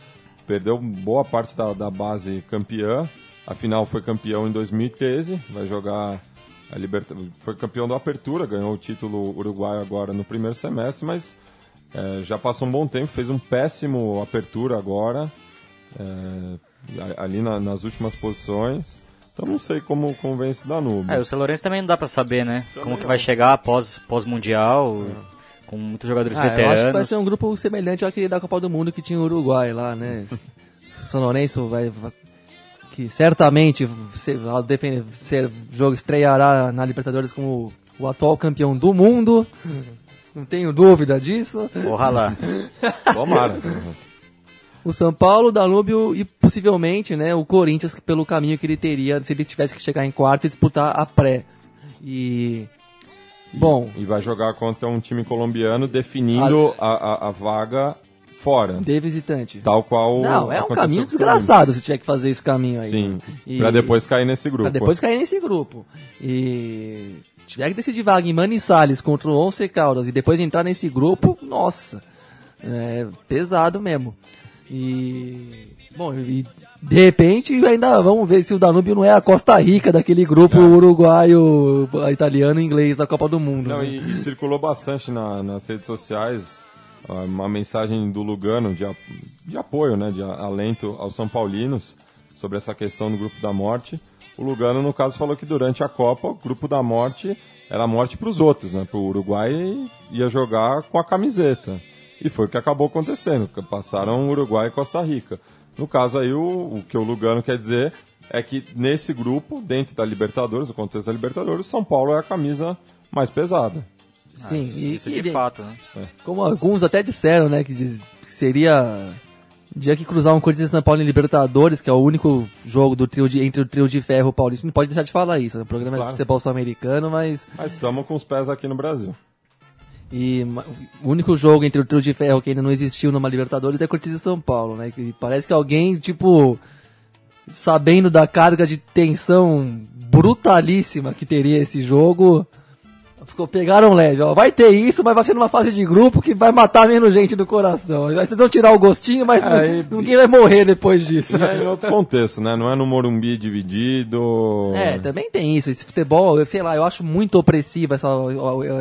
perdeu boa parte da, da base campeã, afinal foi campeão em 2013, vai jogar a Liberta... foi campeão da Apertura, ganhou o título uruguaio agora no primeiro semestre, mas é, já passou um bom tempo, fez um péssimo Apertura agora, é, ali na- nas últimas posições. Então não sei como, esse Danúbio. É, o São Lourenço também não dá pra saber, né? Como que vai chegar pós, pós-mundial, com muitos jogadores Ah, eu acho que vai veteranos. ser um grupo semelhante àquele da Copa do Mundo que tinha o Uruguai lá, né? O São Lourenço vai, vai- que certamente ao ser jogo estreará na Libertadores como o atual campeão do mundo. Não tenho dúvida disso. Porra lá. Tomara. o São Paulo, o Danúbio e possivelmente, né, o Corinthians pelo caminho que ele teria se ele tivesse que chegar em quarto e disputar a pré. E bom, E vai jogar contra um time colombiano definindo a, a, a vaga fora. de visitante. Tal qual. Não, é um caminho desgraçado se tiver que fazer esse caminho aí. Sim, E- pra depois cair nesse grupo. Pra depois cair nesse grupo. E tiver que decidir vaga em Manizales contra o Once Caldas e depois entrar nesse grupo, nossa, é pesado mesmo. E bom, e de repente ainda vamos ver se o Danúbio não é a Costa Rica daquele grupo uruguaio, italiano e inglês da Copa do Mundo. Não, né? e, e circulou bastante na- nas redes sociais ah, uma mensagem do Lugano de, de apoio, né, de alento aos São Paulinos sobre essa questão do grupo da morte. O Lugano, no caso, falou que durante a Copa o grupo da morte era morte para os outros, né? Para o Uruguai ia jogar com a camiseta. E foi o que acabou acontecendo. Passaram Uruguai e Costa Rica. No caso aí, o, o que o Lugano quer dizer é que nesse grupo, dentro da Libertadores, no contexto da Libertadores, São Paulo é a camisa mais pesada. Sim, isso, e, isso e de fato, né? como alguns até disseram, né, que, diz- que seria dia que cruzar um Corinthians e São Paulo em Libertadores, que é o único jogo do trio de, entre o trio de ferro paulista. Não pode deixar de falar isso, o programa é Claro. de futebol sul-americano, mas Mas estamos com os pés aqui no Brasil. e o único jogo entre o trio de ferro que ainda não existiu numa Libertadores é Corinthians e São Paulo, né? Que parece que alguém, tipo, sabendo da carga de tensão brutalíssima que teria esse jogo, ficou pegaram leve, ó. Vai ter isso, mas vai ser numa fase de grupo que vai matar menos gente do coração. Aí Vocês vão tirar o gostinho, mas Aí- ninguém vai morrer depois disso. E é em outro contexto, né? Não é no Morumbi dividido. É, também tem isso. Esse futebol, eu sei lá, eu acho muito opressiva essa,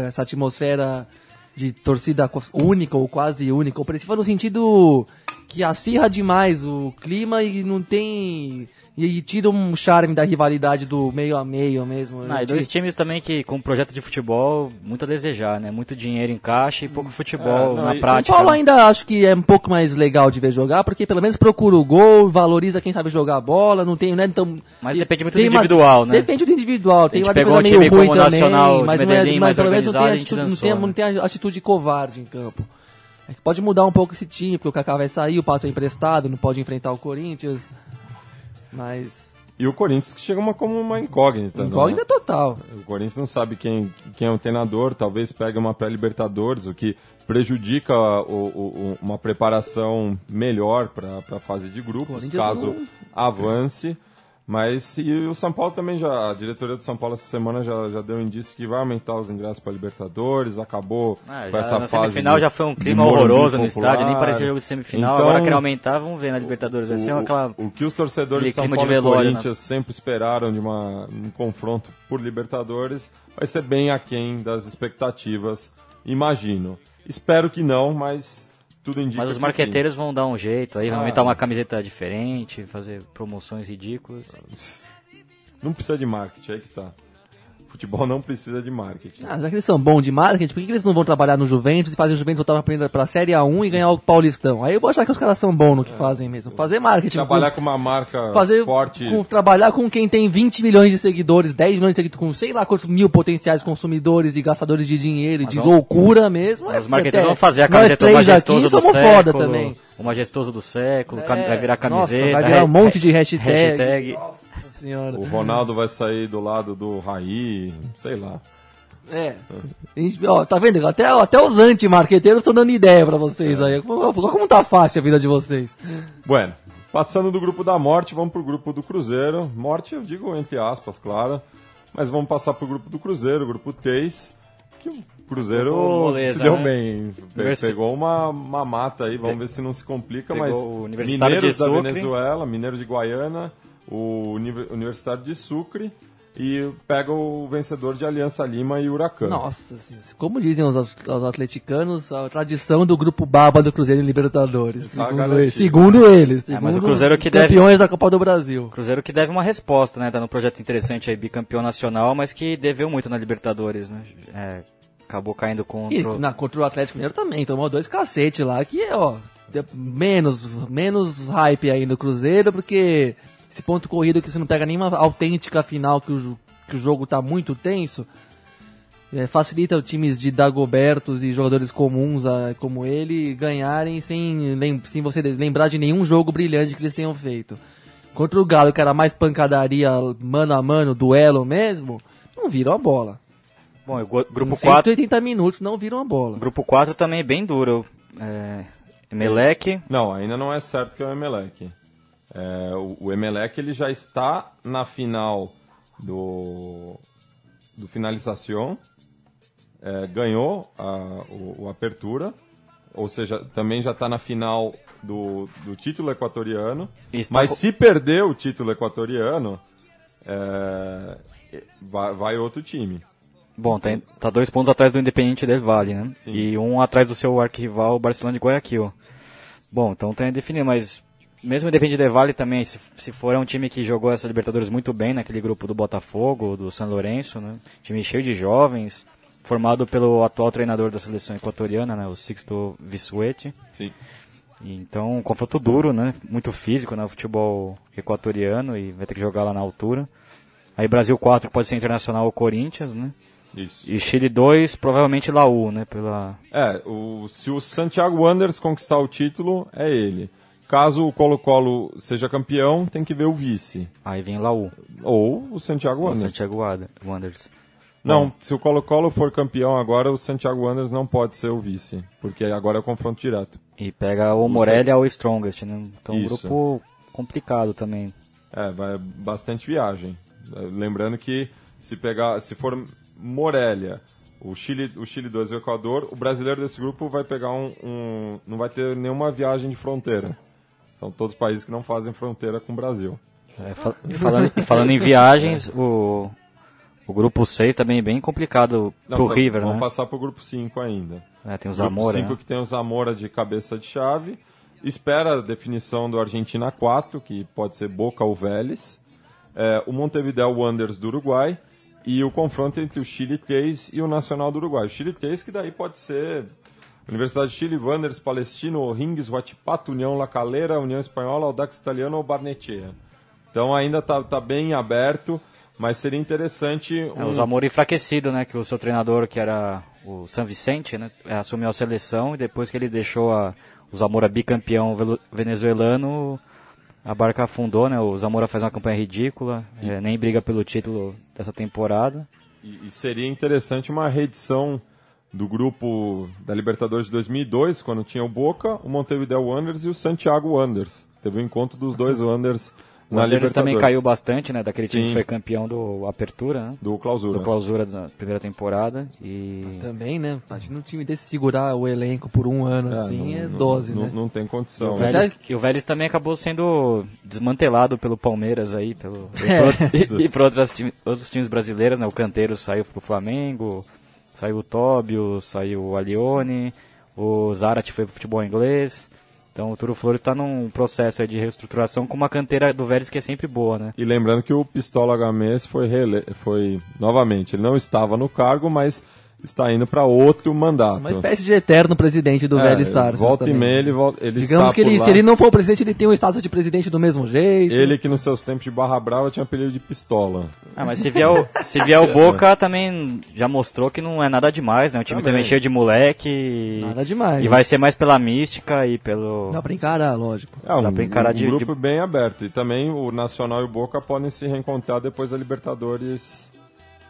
essa atmosfera de torcida única ou quase única. Opressiva no sentido que acirra demais o clima e não tem. E, e tira um charme da rivalidade do meio a meio mesmo. Ah, e dois De- times também que com um projeto de futebol muito a desejar, né? Muito dinheiro em caixa e pouco futebol É, não, na e- prática. Paulo né? ainda acho que é um pouco mais legal de ver jogar, porque pelo menos procura o gol, valoriza quem sabe jogar bola, não tem, né, então... Mas depende muito do uma- individual, né? Depende do individual, tem uma defesa um meio time ruim como o também, Nacional mas, não é, Medellín, mas pelo menos não tem, a atitude, não, tem, dançou, não tem atitude covarde em campo. É que pode mudar um pouco esse time, porque o Kaká vai sair, o Pato é emprestado, não pode enfrentar o Corinthians, mas... E o Corinthians que chega uma, como uma incógnita. Incógnita né? total. O Corinthians não sabe quem, quem é o treinador, talvez pegue uma pré-Libertadores, o que prejudica o- o- uma preparação melhor para a fase de grupos, caso não- avance. Mas e o São Paulo também já, a diretoria do São Paulo essa semana já, já deu indício que vai aumentar os ingressos para Libertadores, acabou Ah, com essa na fase. semifinal de- já foi um clima horroroso no estádio, nem parecia jogo de semifinal. Então, Agora que aumentar, vamos ver na Libertadores. Vai ser o, aquela. o que os torcedores de São Paulo de e velório, né? Corinthians sempre esperaram de uma, um confronto por Libertadores vai ser bem aquém das expectativas, imagino. Espero que não, mas tudo indica Mas os que marqueteiros vão dar um jeito aí, vão Ah. inventar uma camiseta diferente, fazer promoções ridículas. Não precisa de marketing, aí que tá. Futebol não precisa de marketing. Ah, já que eles são bons de marketing, por que, que eles não vão trabalhar no Juventus e fazer o Juventus voltar pra, pra Série A1 e ganhar o Paulistão? Aí eu vou achar que os caras são bons no que fazem mesmo. Fazer marketing. Trabalhar com, com uma marca fazer, forte. com- trabalhar com quem tem 20 milhões de seguidores, 10 milhões de seguidores, com sei lá quantos mil potenciais consumidores e gastadores de dinheiro e de vamos- loucura mesmo. Os é, marqueteiros até vão fazer a camiseta três majestosa aqui do somos século. foda também. O majestoso do século, É, vai virar nossa, camiseta. vai virar um monte de ha- hashtag. hashtag. Nossa senhora. O Ronaldo vai sair do lado do Raí, sei lá. É. Ó, tá vendo? Até, até os anti-marqueteiros estão dando ideia pra vocês aí. Como, como tá fácil a vida de vocês. Bueno, passando do grupo da morte, vamos pro grupo do Cruzeiro. Morte, eu digo entre aspas, claro. Mas vamos passar pro grupo do Cruzeiro, grupo 3. Que o Cruzeiro moleza, se deu né? bem. Universi- Pegou uma, uma mata aí, vamos ver se não se complica. Pegou Mas Mineiros da. Venezuela, Mineiros de Guaiana, o Uni- Universitário de Sucre. E pega o vencedor de Aliança Lima e Huracan. Nossa senhora. Como dizem os, os atleticanos, a tradição do grupo Baba do Cruzeiro em Libertadores. Tá Segundo, eles, segundo eles. É, mas segundo o Cruzeiro os que deve- campeões da Copa do Brasil. Cruzeiro que deve uma resposta, né? Tá num projeto interessante aí, bicampeão nacional, mas que deveu muito na Libertadores, né? É, acabou caindo contra. E na, contra o Atlético Mineiro também, tomou dois cacete lá, que é, ó, menos, menos hype aí no Cruzeiro, porque esse ponto corrido que você não pega nenhuma autêntica final, que o, que o jogo tá muito tenso, é, facilita times de Dagobertos e jogadores comuns ah, como ele ganharem sem, lem- sem você lembrar de nenhum jogo brilhante que eles tenham feito. Contra o Galo, que era mais pancadaria mano a mano, duelo mesmo, não viram a bola. Bom, o grupo Em 4, 180 minutos não viram a bola. grupo 4 também é bem duro. É, Emelec, Não, ainda não é certo que é o Emelec. É, o, o Emelec ele já está na final do, do finalização, é, ganhou a, o, o Apertura, ou seja, também já está na final do, do título equatoriano. Está Mas se perder o título equatoriano, é, vai, vai outro time. bom, tá, tá dois pontos atrás do Independiente del Valle, né? Sim. E um atrás do seu arquirrival, o Barcelona de Guayaquil. Bom, então tem a definir, mas mesmo o Independiente del Valle também, se, se for é um time que jogou essa Libertadores muito bem naquele grupo do Botafogo, do San Lourenço, né? Time cheio de jovens, formado pelo atual treinador da seleção equatoriana, né? O Sixto Vissuete. Sim. Então, um confronto duro, né? Muito físico, né? O futebol equatoriano e vai ter que jogar lá na altura. Aí Brasil 4 pode ser internacional ou Corinthians, né? Isso. E Chile 2, provavelmente Laú, né? Pela... É, o, se o Santiago Wanderers conquistar o título, é ele. Caso o Colo-Colo seja campeão, tem que ver o vice. Aí vem Laú, Ou o Santiago o Wanderers. Santiago Wander- Wanderers. Não, se o Colo-Colo for campeão agora, o Santiago Wanderers não pode ser o vice. Porque agora é o confronto direto. E pega o Morelia ou o Strongest, né? Então, um Isso. grupo complicado também. É, vai bastante viagem. É, Lembrando que se pegar, se for Morelia, o Chile, o Chile 2 e o Equador, o brasileiro desse grupo vai pegar um, um- não vai ter nenhuma viagem de fronteira. São todos países que não fazem fronteira com o Brasil. É, fa- e, falando, e falando em viagens, o, o grupo 6 também é bem complicado Não, pro então, River, vamos né? passar pro grupo 5 ainda. É, tem o Grupo Zamora, 5 né? que tem o Zamora de cabeça de chave. Espera a definição do Argentina 4, que pode ser Boca ou Vélez. É, o Montevideo Wanderers do Uruguai. E o confronto entre o Chile 3 e o Nacional do Uruguai. O Chile 3 que daí pode ser Universidade de Chile, Wanderers, Palestino, Rings, Huachipato, União La Calera, União Espanhola, Audax Italiano ou Barnechea. Então ainda tá, tá bem aberto, mas seria interessante... É, um- o Zamora enfraquecido, né? Que o seu treinador, que era o San Vicente, né? é, Assumiu a seleção e depois que ele deixou a, o Zamora bicampeão venezuelano, a barca afundou, né? O Zamora faz uma campanha ridícula, é, nem briga pelo título dessa temporada. E, e seria interessante uma reedição do grupo da Libertadores de 2002, quando tinha o Boca, o Montevideo Wanderers e o Santiago Wanderers. Teve o encontro dos dois Wanderers O na Wanderers Libertadores. também caiu bastante, né? Daquele time Sim. que foi campeão do Apertura, né? Do Clausura. Do clausura da primeira temporada. E Também, né? Imagina um time desse segurar o elenco por um ano É, assim, não- é não- dose, não, né? Não tem o condição. Vélez, e o Vélez também acabou sendo desmantelado pelo Palmeiras aí, pelo, É. e por, e, e por outras time- outros times brasileiros, né? O Canteiro saiu pro Flamengo, saiu o Tóbio, saiu o Alione, o Zarate foi pro futebol inglês. Então o Turo Flores está num processo de reestruturação com uma canteira do Vélez que é sempre boa, né? E lembrando que o Pistola Gamês foi, reele... foi novamente, ele não estava no cargo, mas está indo para outro mandato. Uma espécie de eterno presidente do É, velho Sarsos Volta e também. meia ele, volta, ele Digamos está que ele, por lá. se ele não for o presidente, ele tem o status de presidente do mesmo jeito. Ele que nos seus tempos de Barra Brava tinha apelido de Pistola. Ah, mas se vier o, se vier o Boca também já mostrou que não é nada demais, né? O time Também. também cheio de moleque. Nada demais. E vai ser mais pela mística e pelo. Dá pra encarar, lógico. É um, Dá pra encarar um de- grupo bem aberto. E também o Nacional e o Boca podem se reencontrar depois da Libertadores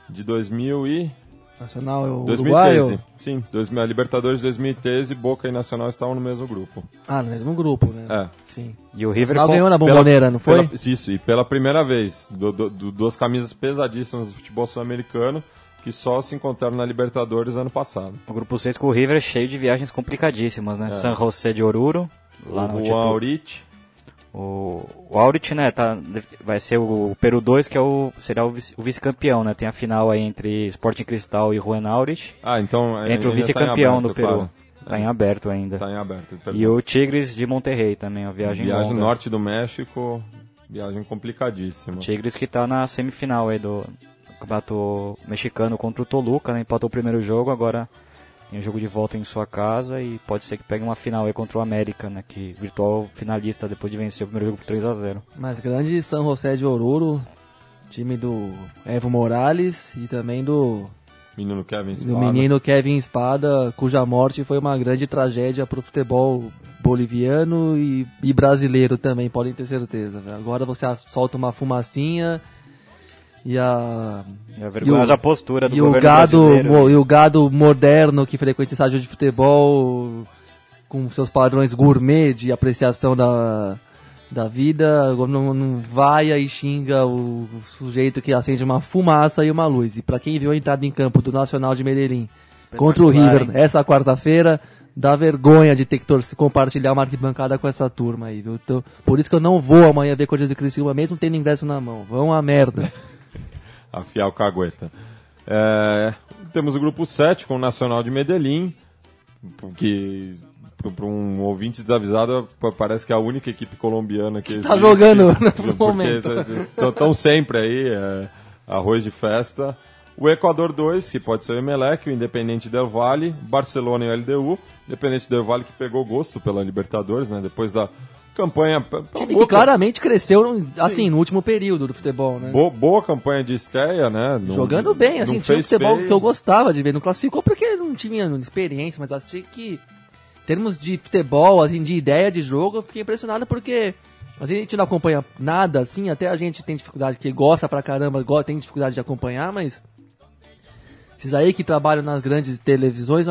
de 2000 e... Nacional, o 2013. Uruguaio. Sim, 2000, a Libertadores de 2013, Boca e Nacional estavam no mesmo grupo. Ah, no mesmo grupo, né? É. Sim. E o River com- ganhou na Pela- bomboneira, não foi? pela- isso, e pela primeira vez, do- do- do- duas camisas pesadíssimas do futebol sul-americano, que só se encontraram na Libertadores ano passado. O grupo 6 com o River é cheio de viagens complicadíssimas, né? San José de Oruro, lá no o altitude. Aurich, O, o Aurit, né, tá, vai ser o Peru 2, que é o, será o vice- o vice-campeão, né? Tem a final aí entre Sporting Cristal e Juan Aurich, ah, então... entre o ainda vice-campeão tá do Peru. claro. Tá em aberto ainda. Tá em aberto. perdão. E o Tigres de Monterrey também, uma viagem, Viagem longa. norte do México, viagem complicadíssima. Tigres que tá na semifinal aí do campeonato mexicano contra o Toluca, né? Empatou o primeiro jogo, agora tem um jogo de volta em sua casa e pode ser que pegue uma final aí contra o América, né? Que virtual finalista depois de vencer o primeiro jogo por 3 a 0 Mas grande São José de Oruro, time do Evo Morales e também do Menino Kevin O Espada. menino Kevin Espada, cuja morte foi uma grande tragédia pro futebol boliviano e, e brasileiro também, podem ter certeza. Agora você solta uma fumacinha e a E a vergonhosa postura do e o gado mo- e o gado moderno que frequenta estádio de futebol com seus padrões gourmet de apreciação da, da vida não, não vai e xinga o, sujeito que acende uma fumaça e uma luz. E para quem viu a entrada em campo do Nacional de Medellín contra o River hein? essa quarta-feira dá vergonha de ter que torcer, compartilhar uma arquibancada com essa turma aí, viu? Então, por isso que eu não vou amanhã ver Corinthians e Criciúma mesmo tendo ingresso na mão. Vão a merda. afiar o cagueta. É, temos o grupo 7 com o Nacional de Medellín, que para um ouvinte desavisado pa- parece que é a única equipe colombiana que tá existe, jogando no porque momento. Estão sempre aí, é, arroz de festa. O Equador 2, que pode ser o Emelec, o Independente Del Valle, Barcelona e o LDU. Independente Del Valle que pegou gosto pela Libertadores, né? Depois da campanha... Time que claramente cresceu, assim, no último período do futebol, né? Boa, boa campanha de estreia, né? Não- Jogando bem, assim, tinha um futebol feio. que eu gostava de ver. Não classificou porque não tinha experiência, mas achei que, em termos de futebol, assim, de ideia de jogo, eu fiquei impressionado porque a gente não acompanha nada, assim, até a gente tem dificuldade, que gosta pra caramba, tem dificuldade de acompanhar, mas esses aí que trabalham nas grandes televisões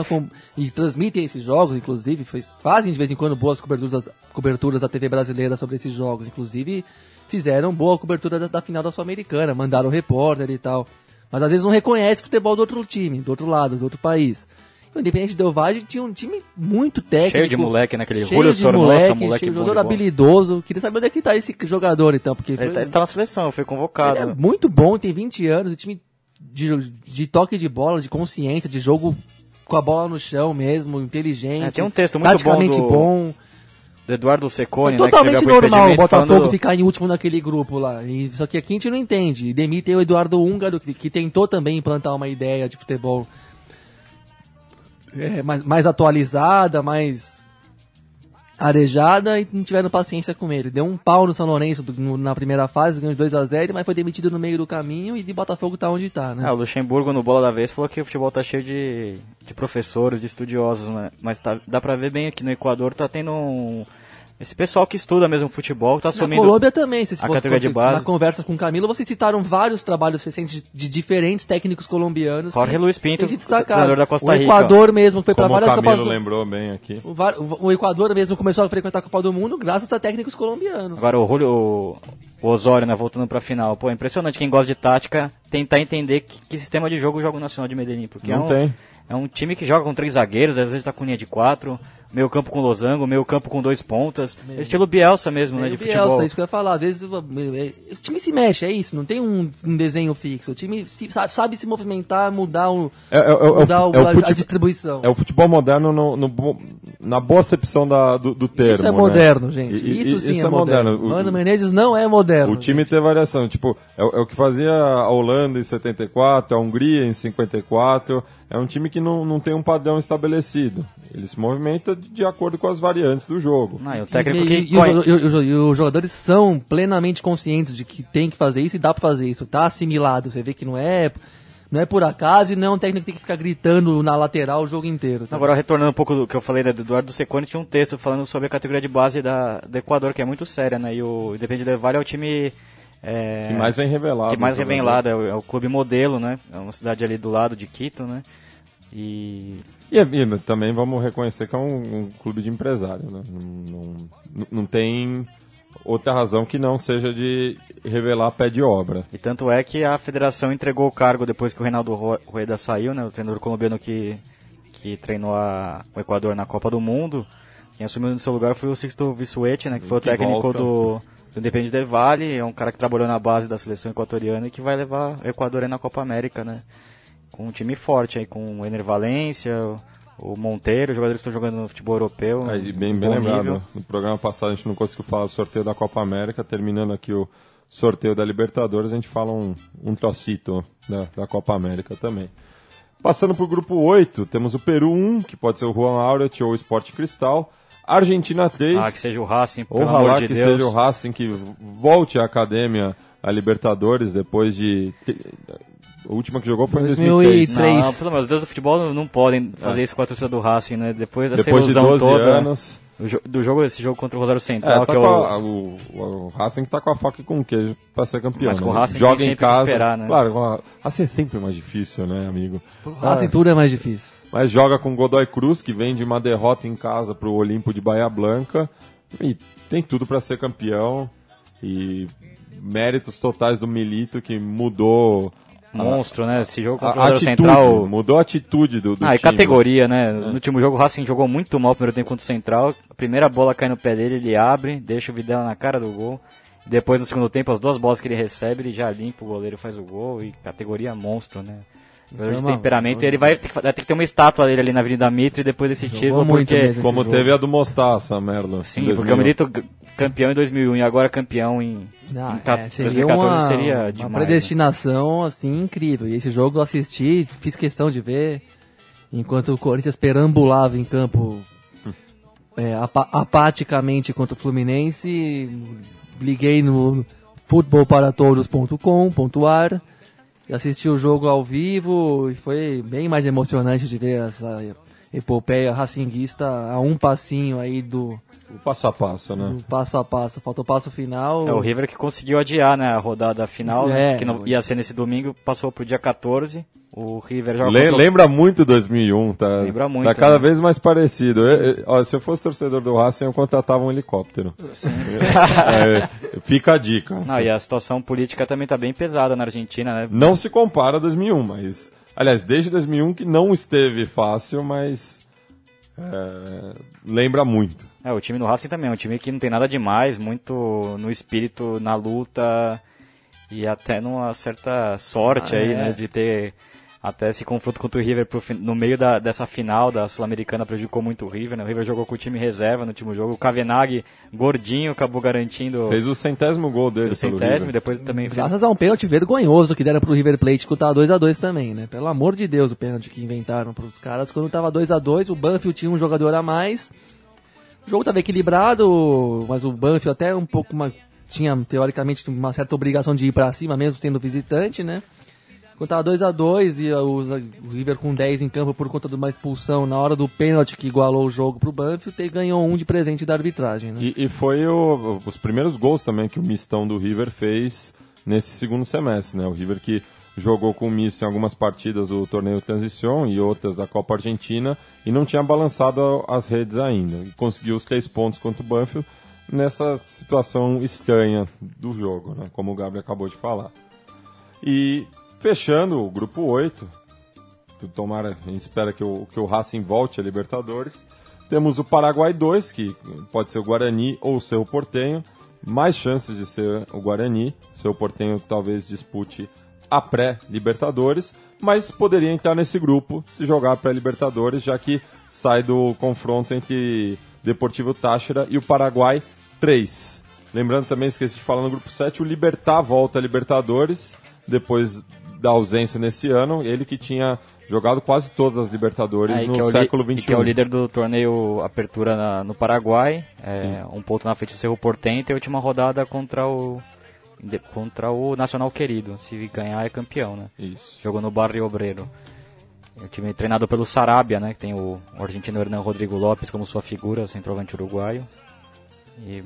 e transmitem esses jogos, inclusive, faz- fazem de vez em quando boas coberturas, coberturas da TV brasileira sobre esses jogos. Inclusive, fizeram boa cobertura da, da final da Sul-Americana, mandaram repórter e tal. Mas às vezes não reconhece o futebol do outro time, do outro lado, do outro país. O Independente Del Valle tinha um time muito técnico. Cheio de moleque, né? Aquele cheio Julio de moleque, moleque cheio jogador habilidoso. Queria saber onde é que tá esse jogador, então, porque Ele foi- tá, ele tá na seleção, foi convocado. é né? muito bom, tem 20 anos, o time de, de toque de bola, de consciência, de jogo com a bola no chão mesmo, inteligente. É, tem um texto muito bom do- bom. Do Eduardo Secone, É né? totalmente normal o Botafogo falando- ficar em último naquele grupo lá. E, só que aqui a gente não entende. E demitem o Eduardo Húngaro, que, que tentou também implantar uma ideia de futebol é, mais, mais atualizada, mais arejada, e não tiveram paciência com ele. Deu um pau no São Lourenço na primeira fase, ganhou de 2 a 0 mas foi demitido no meio do caminho e de Botafogo tá onde tá, né? É, o Luxemburgo no Bola da Vez falou que o futebol tá cheio de, de professores, de estudiosos, né? Mas tá- dá pra ver bem aqui no Equador tá tendo um... Esse pessoal que estuda mesmo futebol, que tá Na assumindo... Colômbia também, se a categoria de vocês- base. Na conversa com o Camilo, vocês citaram vários trabalhos recentes de, diferentes técnicos colombianos. Jorge Luiz Pinto, treinador da Costa o Rica. Equador mesmo foi para o várias Camilo Copas do lembrou bem aqui. o, o- o Equador mesmo começou a frequentar a Copa do Mundo graças a técnicos colombianos. Agora o, Julio, o, o Osório, né, voltando pra final. Pô, é impressionante quem gosta de tática tentar entender que, que sistema de jogo joga o Nacional de Medellín. Porque é Não um, tem. é um time que joga com três zagueiros, às vezes tá com linha de quatro, meio campo com losango, meio campo com dois pontas. Estilo Bielsa mesmo, né, Meio de Bielsa, futebol. isso que eu ia falar. Às vezes o, o time se mexe, é isso, não tem um, um desenho fixo. O time se- sabe, sabe se movimentar, mudar, o, É, é- é- é o mudar o- é o a, a distribuição. É o futebol moderno no, no na boa acepção da, do, do termo. isso é né? moderno, gente. E- isso sim é, moderno. O- Mano Menezes não é moderno. O time tem variação, tipo, é, o- é o que fazia a Holanda em 74, a Hungria em 54. É um time que não, não tem um padrão estabelecido. Ele se movimenta de, de acordo com as variantes do jogo. Não, e o técnico e, que e- e os, jo- os- os jogadores são plenamente conscientes de que tem que fazer isso e dá pra fazer isso. Tá assimilado. Você vê que não é, não é por acaso e não é um técnico que tem que ficar gritando na lateral o jogo inteiro. tá? Agora, retornando um pouco do que eu falei né, do Eduardo Secone, tinha um texto falando sobre a categoria de base da, do Equador, que é muito séria, né? E o Independente Del Valle é o time... é, Que mais vem revelado. que mais jogador. revelado, é o, é o clube modelo, né? É uma cidade ali do lado de Quito, né? E E, e também vamos reconhecer que é um, um clube de empresário. Né? Não, não, não tem outra razão que não seja de revelar pé de obra. E tanto é que a federação entregou o cargo depois que o Reinaldo Rueda saiu, né, o treinador colombiano que, que treinou a- o Equador na Copa do Mundo. Quem assumiu no seu lugar foi o Sixto Vissuete, né, que foi o Que técnico volta. do, do Independente Del Valle, é um cara que trabalhou na base da seleção equatoriana e que vai levar o Equador aí na Copa América, né, com um time forte aí, com o Ener Valência, o Monteiro, os jogadores que estão jogando no futebol europeu. Um bem, bem lembrado. nível. No programa passado a gente não conseguiu falar do sorteio da Copa América. Terminando aqui o sorteio da Libertadores, a gente fala um, um trocito da, da Copa América também. Passando para o grupo 8, temos o Peru 1, que pode ser o Juan Auret ou o Sport Cristal. Argentina 3. Ah, que seja o Racing, pelo Ojalá amor de que Deus. seja o Racing que volte à academia a Libertadores depois de. A última que jogou foi em 2003. 2003. Não, pelo amor de Deus, do futebol não- não podem fazer isso com a torcida do Racing, né? Depois dessa Depois de ilusão 12 toda. anos. o jo- do jogo, esse jogo contra o Rosário É, Central, tá que com é o, a- o, o Racing tá com a faca e com o queijo pra ser campeão. Mas com o né? Racing Joga tem em casa. esperar, né? Claro, o Racing é sempre mais difícil, né, amigo? A cintura é mais difícil. Mas joga com Godoy Cruz, que vem de uma derrota em casa pro Olimpo de Bahia Blanca. E tem tudo pra ser campeão. E méritos totais do Milito, que mudou monstro, né? Esse jogo contra o atitude. Central. Mudou a atitude do, do Ah, e time. categoria, né? No último jogo o Racing jogou muito mal no primeiro tempo contra o Central. A primeira bola cai no pé dele, ele abre, deixa o Videla na cara do gol. Depois no segundo tempo, as duas bolas que ele recebe, ele já limpa o goleiro faz o gol. E categoria monstro, né? Jogador de Então, temperamento. Ele vai ter, que, vai ter que ter uma estátua dele ali na Avenida Mitre depois desse título, porque... Como teve a do Mostaça, Merlo. Sim, porque 2001. o Milito campeão em 2001 e agora campeão em, Não, em é, seria 2014 uma, seria uma demais. né? predestinação assim incrível. E esse jogo eu assisti, fiz questão de ver, enquanto o Corinthians perambulava em campo é, apa- apaticamente contra o Fluminense, liguei no futebolparatodos.com.ar e assisti o jogo ao vivo e foi bem mais emocionante de ver essa epopeia racinguista a um passinho aí do, O passo a passo, né? do passo a passo. Falta o passo final. É o River que conseguiu adiar né, a rodada final, né, É. que não, ia ser nesse domingo, passou pro dia 14. O River joga Le- contra o- lembra muito 2001, tá? Lembra muito, Tá cada né? vez mais parecido. Eu- eu- ó, se eu fosse torcedor do Racing, eu contratava um helicóptero. É, fica a dica. Não, e a situação política também tá bem pesada na Argentina, né? Não se compara a 2001, mas... Aliás, desde 2001 que não esteve fácil, mas... é, lembra muito. É, o time do Racing também é um time que não tem nada demais, muito no espírito, na luta e até numa certa sorte Ah, aí, é. né, de ter até esse confronto contra o River pro no meio da, dessa final da Sul-Americana prejudicou muito o River, né? O River jogou com o time reserva no último jogo, o Kavenag, gordinho, acabou garantindo Fez o centésimo gol dele o pelo centésimo, River. depois também fez Graças a um pênalti vergonhoso que deram pro River Plate, que tá 2x2 também, né? Pelo amor de Deus, o pênalti que inventaram pros caras. Quando tava 2x2, o Banfield tinha um jogador a mais. O jogo tava equilibrado, mas o Banfield até um pouco uma, tinha, teoricamente, uma certa obrigação de ir pra cima, mesmo sendo visitante, né? Quando tava 2x2 e o, o River com 10 em campo por conta de uma expulsão na hora do pênalti que igualou o jogo pro Banfield, e ganhou um de presente da arbitragem, né? E, e foi o- os primeiros gols também que o mistão do River fez nesse segundo semestre, né? O River que jogou com o misto em algumas partidas do torneio Transição e outras da Copa Argentina e não tinha balançado as redes ainda. E conseguiu os três pontos contra o Banfield nessa situação estranha do jogo, né? Como o Gabriel acabou de falar. E fechando o grupo 8, tu- tomara, a gente espera que o, que o Racing volte a Libertadores. Temos o Paraguai 2, que pode ser o Guarani ou o Cerro Portenho. Mais chances de ser o Guarani. O Cerro Portenho talvez dispute a pré-Libertadores, mas poderia entrar nesse grupo se jogar a pré-Libertadores, já que sai do confronto entre Deportivo Táchira e o Paraguai 3. Lembrando também, esqueci de falar no grupo 7, o Libertar volta a Libertadores, depois da ausência nesse ano. Ele que tinha jogado quase todas as Libertadores Aí, no é século e XXI. que é o líder do torneio Apertura na- no Paraguai, é, um ponto na frente do Cerro Portenho e a última rodada contra o contra o Nacional Querido. Se ganhar é campeão, né? Isso. Jogou no Barrio Obreiro. É o time treinado pelo Sarabia, né? Que tem o, o argentino Hernan Rodrigo Lopes como sua figura, centroavante uruguaio. E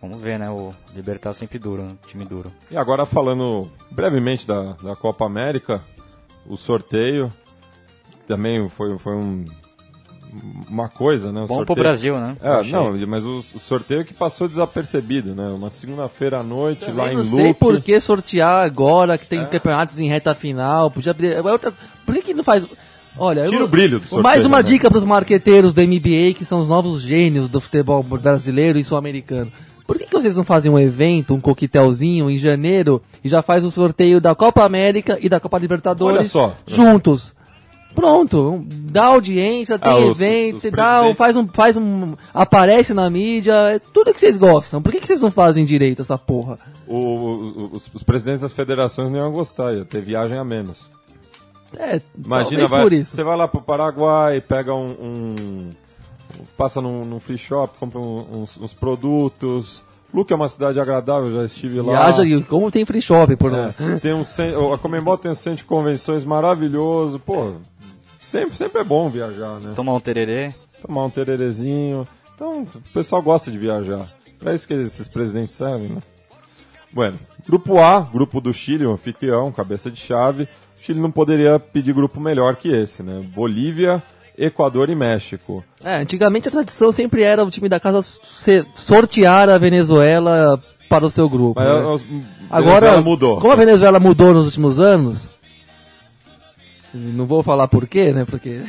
vamos ver, né? O Libertar sempre duro, né? time duro. E agora falando brevemente da, da Copa América, o sorteio também foi, foi um, uma coisa, né? O Bom sorteio, pro Brasil, né? É, não, mas o, o sorteio que passou desapercebido, né? Uma segunda-feira à noite lá Eu em não Luque. sei por que sortear agora, que tem campeonatos em reta final. Podia, é outra, por que, que não faz. Olha, eu- Tira o brilho do sorteio, Mais uma né? dica para os marqueteiros do NBA, que são os novos gênios do futebol brasileiro e sul-americano. Por que, que vocês não fazem um evento, um coquetelzinho em janeiro e já faz o sorteio da Copa América e da Copa Libertadores Olha só. juntos? Pronto, dá audiência, tem Ah, os- evento, os dá, presidentes- faz um, faz um, aparece na mídia, é tudo que vocês gostam. Por que, que vocês não fazem direito essa porra? O- os, os presidentes das federações não iam gostar, ia ter viagem a menos. É, Imagina, vai, por isso. você vai lá pro Paraguai, pega um. um- passa num, num free shop, compra um- uns, uns produtos, Luque é uma cidade agradável, já estive lá. Viaja, e como tem free shop por lá. É, tem um a Comembol tem um centro de convenções maravilhoso. Pô, sempre, sempre é bom viajar, né? Tomar um tererê. Tomar um tererezinho. Então, o pessoal gosta de viajar. É isso que esses presidentes servem, né? Bueno, grupo A, grupo do Chile, um anfitrião, cabeça de chave. O Chile não poderia pedir grupo melhor que esse, né? Bolívia, Equador e México. É, antigamente a tradição sempre era o time da casa sortear a Venezuela para o seu grupo. Mas né? os- Agora, Venezuela mudou. como a Venezuela mudou nos últimos anos, não vou falar por quê, né? Porque.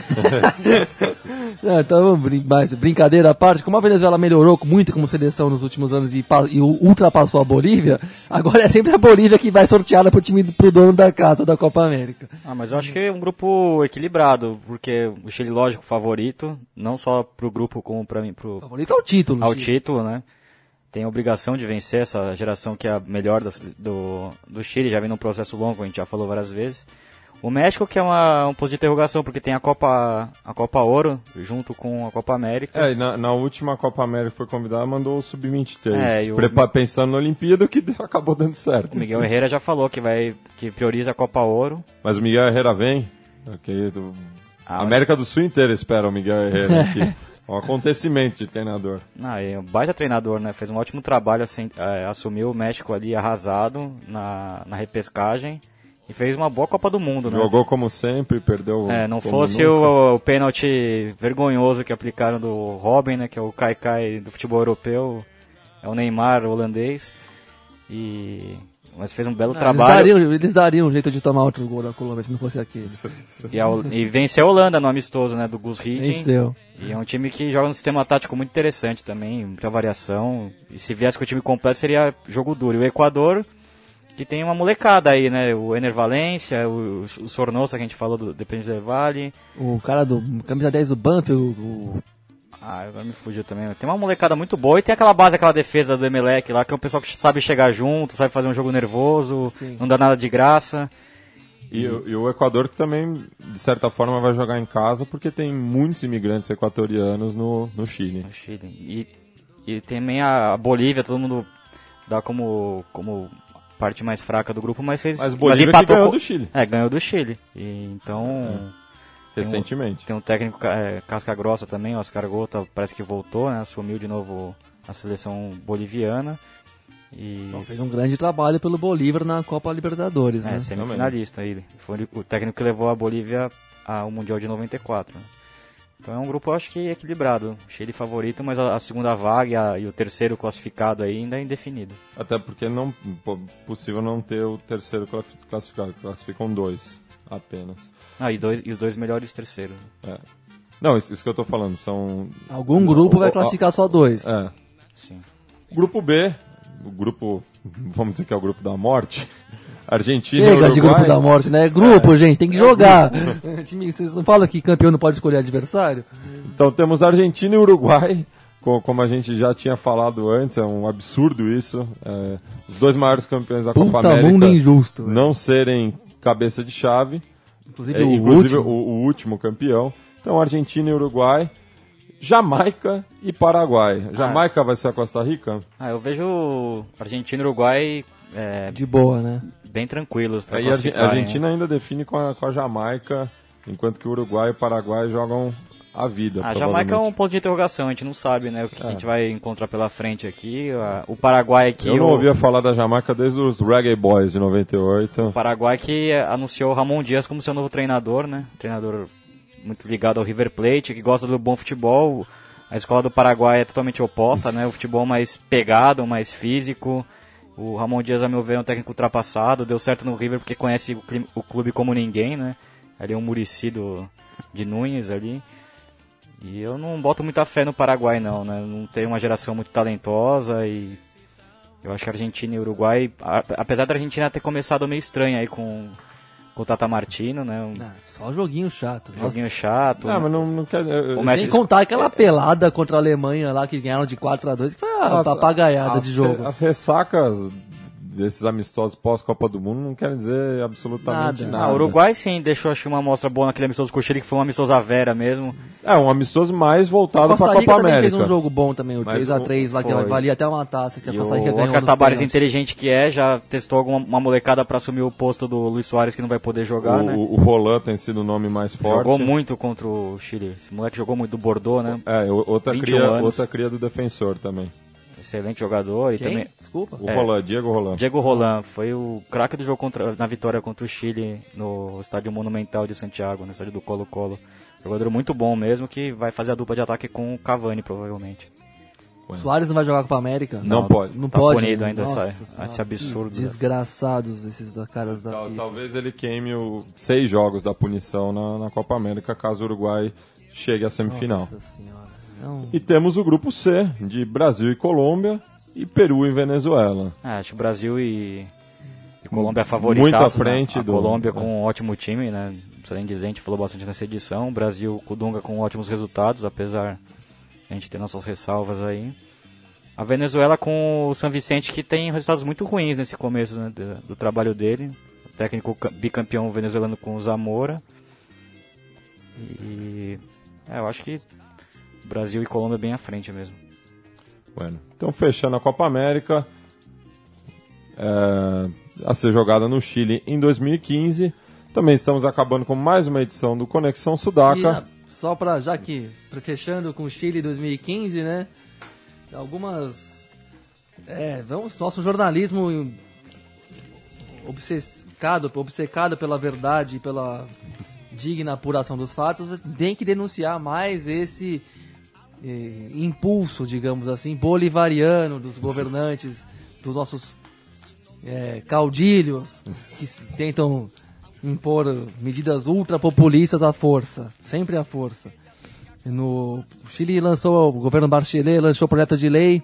não, então, brin mas brincadeira à parte, como a Venezuela melhorou muito como seleção nos últimos anos e, e ultrapassou a Bolívia, agora é sempre a Bolívia que vai sorteada pro time pro dono da casa da Copa América. Ah, mas eu acho que é um grupo equilibrado, porque o Chile, lógico, favorito, não só pro grupo como pra mim, pro, O favorito é o título. ao Chico. título, né? Tem a obrigação de vencer essa geração que é a melhor das- do, do Chile, já vem num processo longo, a gente já falou várias vezes. O México que é uma, um ponto de interrogação, porque tem a Copa, a Copa Ouro junto com a Copa América. É, e na, na última Copa América que foi convidada, mandou o Sub-23. É, o- Pensando na Olimpíada, que acabou dando certo. O Miguel Herrera já falou que vai que prioriza a Copa Ouro. Mas o Miguel Herrera vem. ok, do- Ah, América do Sul inteira espera o Miguel Herrera aqui. Um acontecimento de treinador. Ah, é um baita treinador, né? Fez um ótimo trabalho, assim, é, assumiu o México ali arrasado na, na repescagem e fez uma boa Copa do Mundo, né? Jogou como sempre, perdeu. É, não como fosse nunca. o, o pênalti vergonhoso que aplicaram do Robin, né? Que é o Kai Kai do futebol europeu, é o Neymar holandês. E mas fez um belo Ah, eles, trabalho dariam, eles dariam um jeito de tomar outro gol da Colômbia se não fosse aquele. e, a, e venceu a Holanda no amistoso, né? Do Gus Hiddink. Venceu. E é um time que joga um sistema tático muito interessante também, muita variação. E se viesse com o time completo seria jogo duro. E o Equador, que tem uma molecada aí, né? O Ener Valência, o, o Sornosa que a gente falou do Depende del Vale. O cara do camisa 10 do Banfield, o, Ah, agora me fugiu também. Tem uma molecada muito boa e tem aquela base, aquela defesa do Emelec lá, que é um pessoal que sabe chegar junto, sabe fazer um jogo nervoso, Sim. não dá nada de graça. E, o- e o Equador que também, de certa forma, vai jogar em casa porque tem muitos imigrantes equatorianos no, no Chile. No Chile. E, e também a Bolívia, todo mundo dá como, como parte mais fraca do grupo, mas fez. Mas Bolívia que ganhou com- do Chile, É, ganhou do Chile. E, então. recentemente. Tem um técnico é, casca grossa também, o Oscar Gota, parece que voltou, né? Assumiu de novo a seleção boliviana. E então, fez um grande trabalho pelo Bolívar na Copa Libertadores, é, né? semifinalista ele. Foi o técnico que levou a Bolívia ao Mundial de 94. né? Então é um grupo, eu acho que equilibrado. Chile favorito, mas a, a segunda vaga e, a- e o terceiro classificado aí ainda é indefinido. Até porque não possível não ter o terceiro classi- classificado, classificam dois apenas. Ah, e, dois, e os dois melhores terceiros. É. Não, isso, isso que eu tô falando, são. Algum grupo vai classificar só dois. É. Sim. Grupo B, o grupo, vamos dizer que é o grupo da morte. Argentina, Chega de Uruguai. grupo da morte, né? É grupo, gente, tem que jogar. Time, Vocês não falam que campeão não pode escolher adversário? Então temos Argentina e Uruguai, co- como a gente já tinha falado antes, é um absurdo isso. é, os dois maiores campeões da Copa Puta América mundo injusto. não serem cabeça de chave, Inclusive é, o inclusive último. O, o último campeão. Então Argentina e Uruguai, Jamaica e Paraguai. Jamaica vai ser a Costa Rica? Ah, eu vejo Argentina e Uruguai é, De boa, né? Bem tranquilos para Aí a. Argentina ainda define com a, com a Jamaica, enquanto que o Uruguai e o Paraguai jogam a vida. A Jamaica é um ponto de interrogação, a gente não sabe né, o que a gente vai encontrar pela frente aqui. O Paraguai aqui. Eu não o, ouvia falar da Jamaica desde os Reggae Boys de 98. o Paraguai que anunciou o Ramon Dias como seu novo treinador, né? Treinador muito ligado ao River Plate, que gosta do bom futebol. A escola do Paraguai é totalmente oposta, né? O futebol mais pegado, mais físico. O Ramon Dias, a meu ver, é um técnico ultrapassado. Deu certo no River porque conhece o, o clube como ninguém, né? Ali é um Murici do- de Nunes ali. E eu não boto muita fé no Paraguai, não, né? Não tem uma geração muito talentosa e eu acho que a Argentina e o Uruguai, apesar da Argentina ter começado meio estranho aí com, com o Tata Martino, né? Um Ah, só joguinho chato. nossa. joguinho chato. Ah, mas não, não quer. eu- Messi- Sem contar aquela pelada contra a Alemanha lá, que ganharam de 4x2, que foi uma as- papagaiada as de jogo. As ressacas desses amistosos pós-Copa do Mundo não querem dizer absolutamente Nada. nada. Ah, o Uruguai sim deixou acho, uma amostra boa naquele amistoso com o Chile, que foi um amistoso à vera mesmo. É, um amistoso mais voltado para a Copa também América. fez um jogo bom também, o Mas 3x3 lá, que foi. valia até uma taça que a Costa Rica o Oscar Tabares, inteligente que é, já testou alguma uma molecada para assumir o posto do Luiz Soares, que não vai poder jogar, o, né? o, Roland tem sido o nome mais forte. Jogou muito contra o Chile. Esse moleque jogou muito do Bordeaux, né? É, outra 21 cria, anos. outra cria do defensor também. Excelente jogador. E Quem? também Desculpa. O É. Roland, Diego Roland. Diego Roland foi o craque do jogo contra, na vitória contra o Chile no estádio Monumental de Santiago, no estádio do Colo-Colo. Jogador muito bom mesmo, que vai fazer a dupla de ataque com o Cavani, provavelmente. O Soares não vai jogar Copa América? Não pode. Não Tá pode. punido ainda, Nossa sai. Senhora, Esse absurdo, né? Desgraçados esses da caras da Tal- talvez ele queime o seis jogos da punição na, na Copa América, caso o Uruguai chegue à semifinal. Nossa senhora. Não. E temos o grupo C, de Brasil e Colômbia, e Peru e Venezuela. É, acho que o Brasil e, e Colômbia favoritaço. Muito à né? frente A do- Colômbia é. com um ótimo time, né? Não precisa nem dizer, a gente falou bastante nessa edição. O Brasil com o Dunga com ótimos resultados, apesar de a gente ter nossas ressalvas aí. A Venezuela com o San Vicente, que tem resultados muito ruins nesse começo né, do, do trabalho dele. O técnico ca- bicampeão venezuelano com o Zamora. E é, eu acho que Brasil e Colômbia bem à frente mesmo. Bueno, então, fechando a Copa América, é, a ser jogada no Chile em 2015. Também estamos acabando com mais uma edição do Conexão E, Sudaca. ah, só pra, já que, fechando com o Chile 2015, né? Algumas. É, vamos, nosso jornalismo obcecado, obcecado pela verdade e pela digna apuração dos fatos, tem que denunciar mais esse eh, impulso, digamos assim, bolivariano dos governantes, dos nossos eh, caudilhos, que tentam impor medidas ultrapopulistas à força, sempre à força. No o Chile lançou, o governo Bachelet lançou o projeto de lei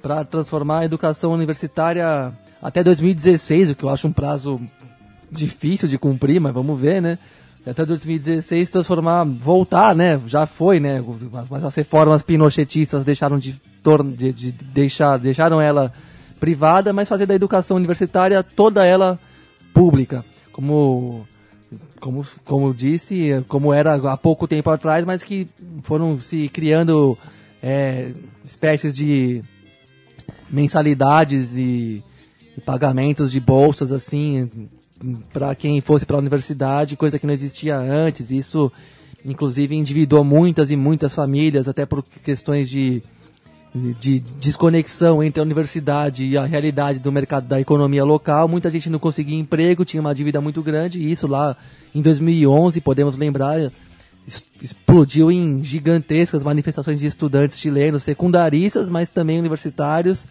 para transformar a educação universitária até 2016, o que eu acho um prazo difícil de cumprir, mas vamos ver, né? Até 2016 transformar, voltar, né? Já foi, né? Mas as reformas pinochetistas deixaram de, de, de deixar, deixaram ela privada, mas fazer da educação universitária toda ela pública, como como como disse, como era há pouco tempo atrás, mas que foram se criando é, espécies de mensalidades e, e pagamentos de bolsas assim para quem fosse para a universidade, coisa que não existia antes. Isso, inclusive, endividou muitas e muitas famílias, até por questões de, de desconexão entre a universidade e a realidade do mercado da economia local. Muita gente não conseguia emprego, tinha uma dívida muito grande, e isso lá em 2011, podemos lembrar, explodiu em gigantescas manifestações de estudantes chilenos, secundaristas, mas também universitários,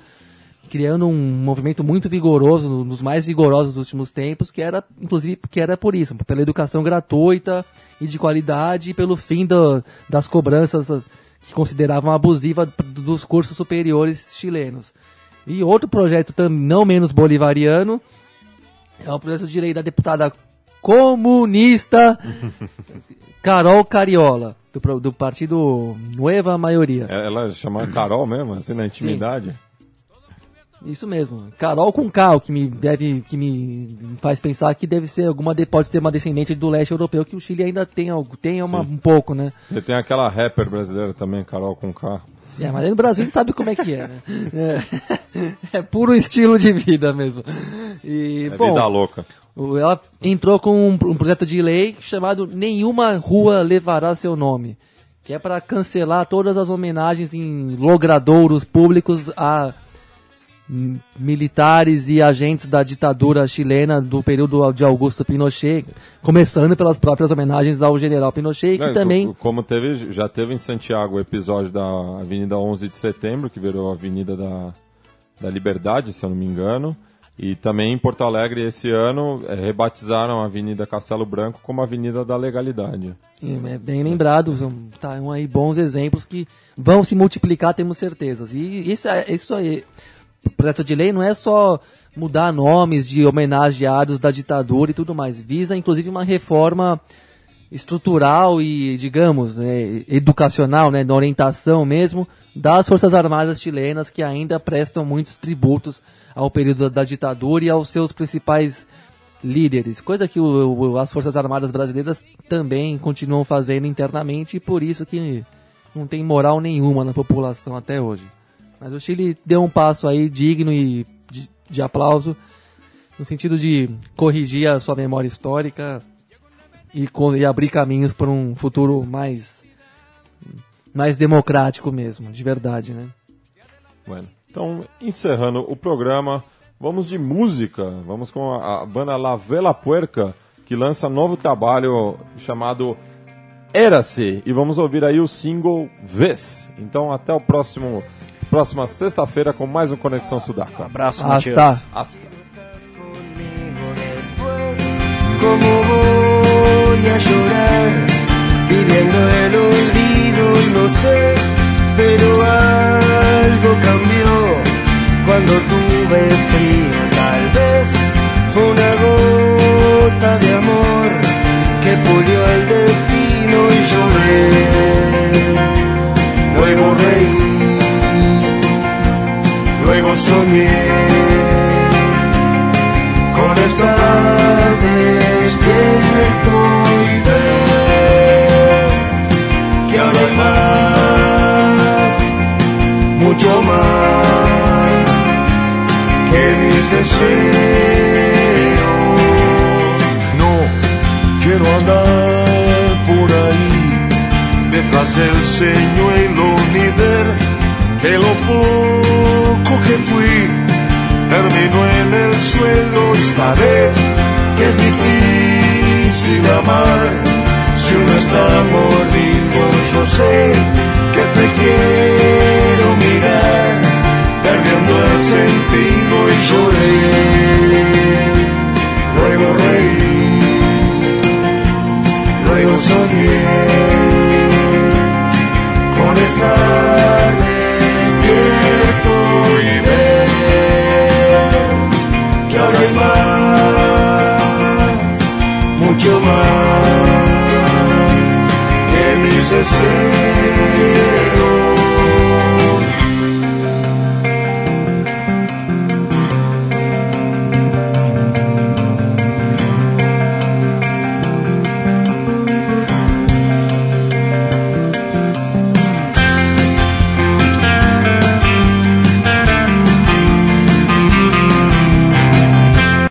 criando um movimento muito vigoroso, um dos mais vigorosos dos últimos tempos, que era, inclusive, que era por isso, pela educação gratuita e de qualidade e pelo fim do- das cobranças ah, que consideravam abusiva p- dos cursos superiores chilenos. E outro projeto não menos bolivariano é o projeto de lei da deputada comunista Carol Cariola, do, do partido Nueva Maioria. Ela chama Carol mesmo, assim, na intimidade. Isso mesmo. Carol com K, o que me deve, que me faz pensar que deve ser alguma, de- pode ser uma descendente do leste europeu, que o Chile ainda tem algo, tem uma, Sim. um pouco, né? E tem aquela rapper brasileira também, Carol com K. É, mas aí no Brasil a gente sabe como é que é, né? É, é puro estilo de vida mesmo. E, É bom, vida louca. ela entrou com um, um projeto de lei chamado Nenhuma Rua Levará Seu Nome, que é para cancelar todas as homenagens em logradouros públicos a militares e agentes da ditadura chilena do período de Augusto Pinochet, começando pelas próprias homenagens ao general Pinochet, que também co- Como teve, já teve em Santiago o episódio da Avenida 11 de Setembro, que virou a Avenida da, da Liberdade, se eu não me engano. E também em Porto Alegre, esse ano, eh, rebatizaram a Avenida Castelo Branco como Avenida da Legalidade. É bem lembrado, são tá, aí bons exemplos que vão se multiplicar, temos certezas. E isso, é- isso aí, projeto de lei não é só mudar nomes de homenageados da ditadura e tudo mais, visa inclusive uma reforma estrutural e, digamos, né, educacional, né, na orientação mesmo das Forças Armadas chilenas que ainda prestam muitos tributos ao período da ditadura e aos seus principais líderes, coisa que o, o, as Forças Armadas brasileiras também continuam fazendo internamente e por isso que não tem moral nenhuma na população até hoje. Mas o Chile deu um passo aí digno e de, de aplauso no sentido de corrigir a sua memória histórica e, e abrir caminhos para um futuro mais mais democrático mesmo, de verdade, né? Bueno, então, encerrando o programa, vamos de música. Vamos com a, a banda La Vela Puerca, que lança novo trabalho chamado Era-se. E vamos ouvir aí o single Vez. Então, até o próximo próxima sexta-feira com mais um Conexão Sudaca. Um abraço, Hasta. Matias. Hasta. ¿Cómo voy a llorar? Viviendo el olvido, no sé, pero algo cambió cuando tuve frío. Tal vez fue una gota de amor que pulió el destino y lloré. Luego reí, soñé con estar despierto y ver que ahora hay más, mucho más que mis deseos. No quiero andar por ahí detrás del señuelo ni ver que lo poco que fui terminó en el suelo y sabes que es difícil amar si uno está mordido. Yo sé que te quiero mirar, perdiendo el sentido y lloré. Luego reí, luego soñé con estar mucho más que mis deseos.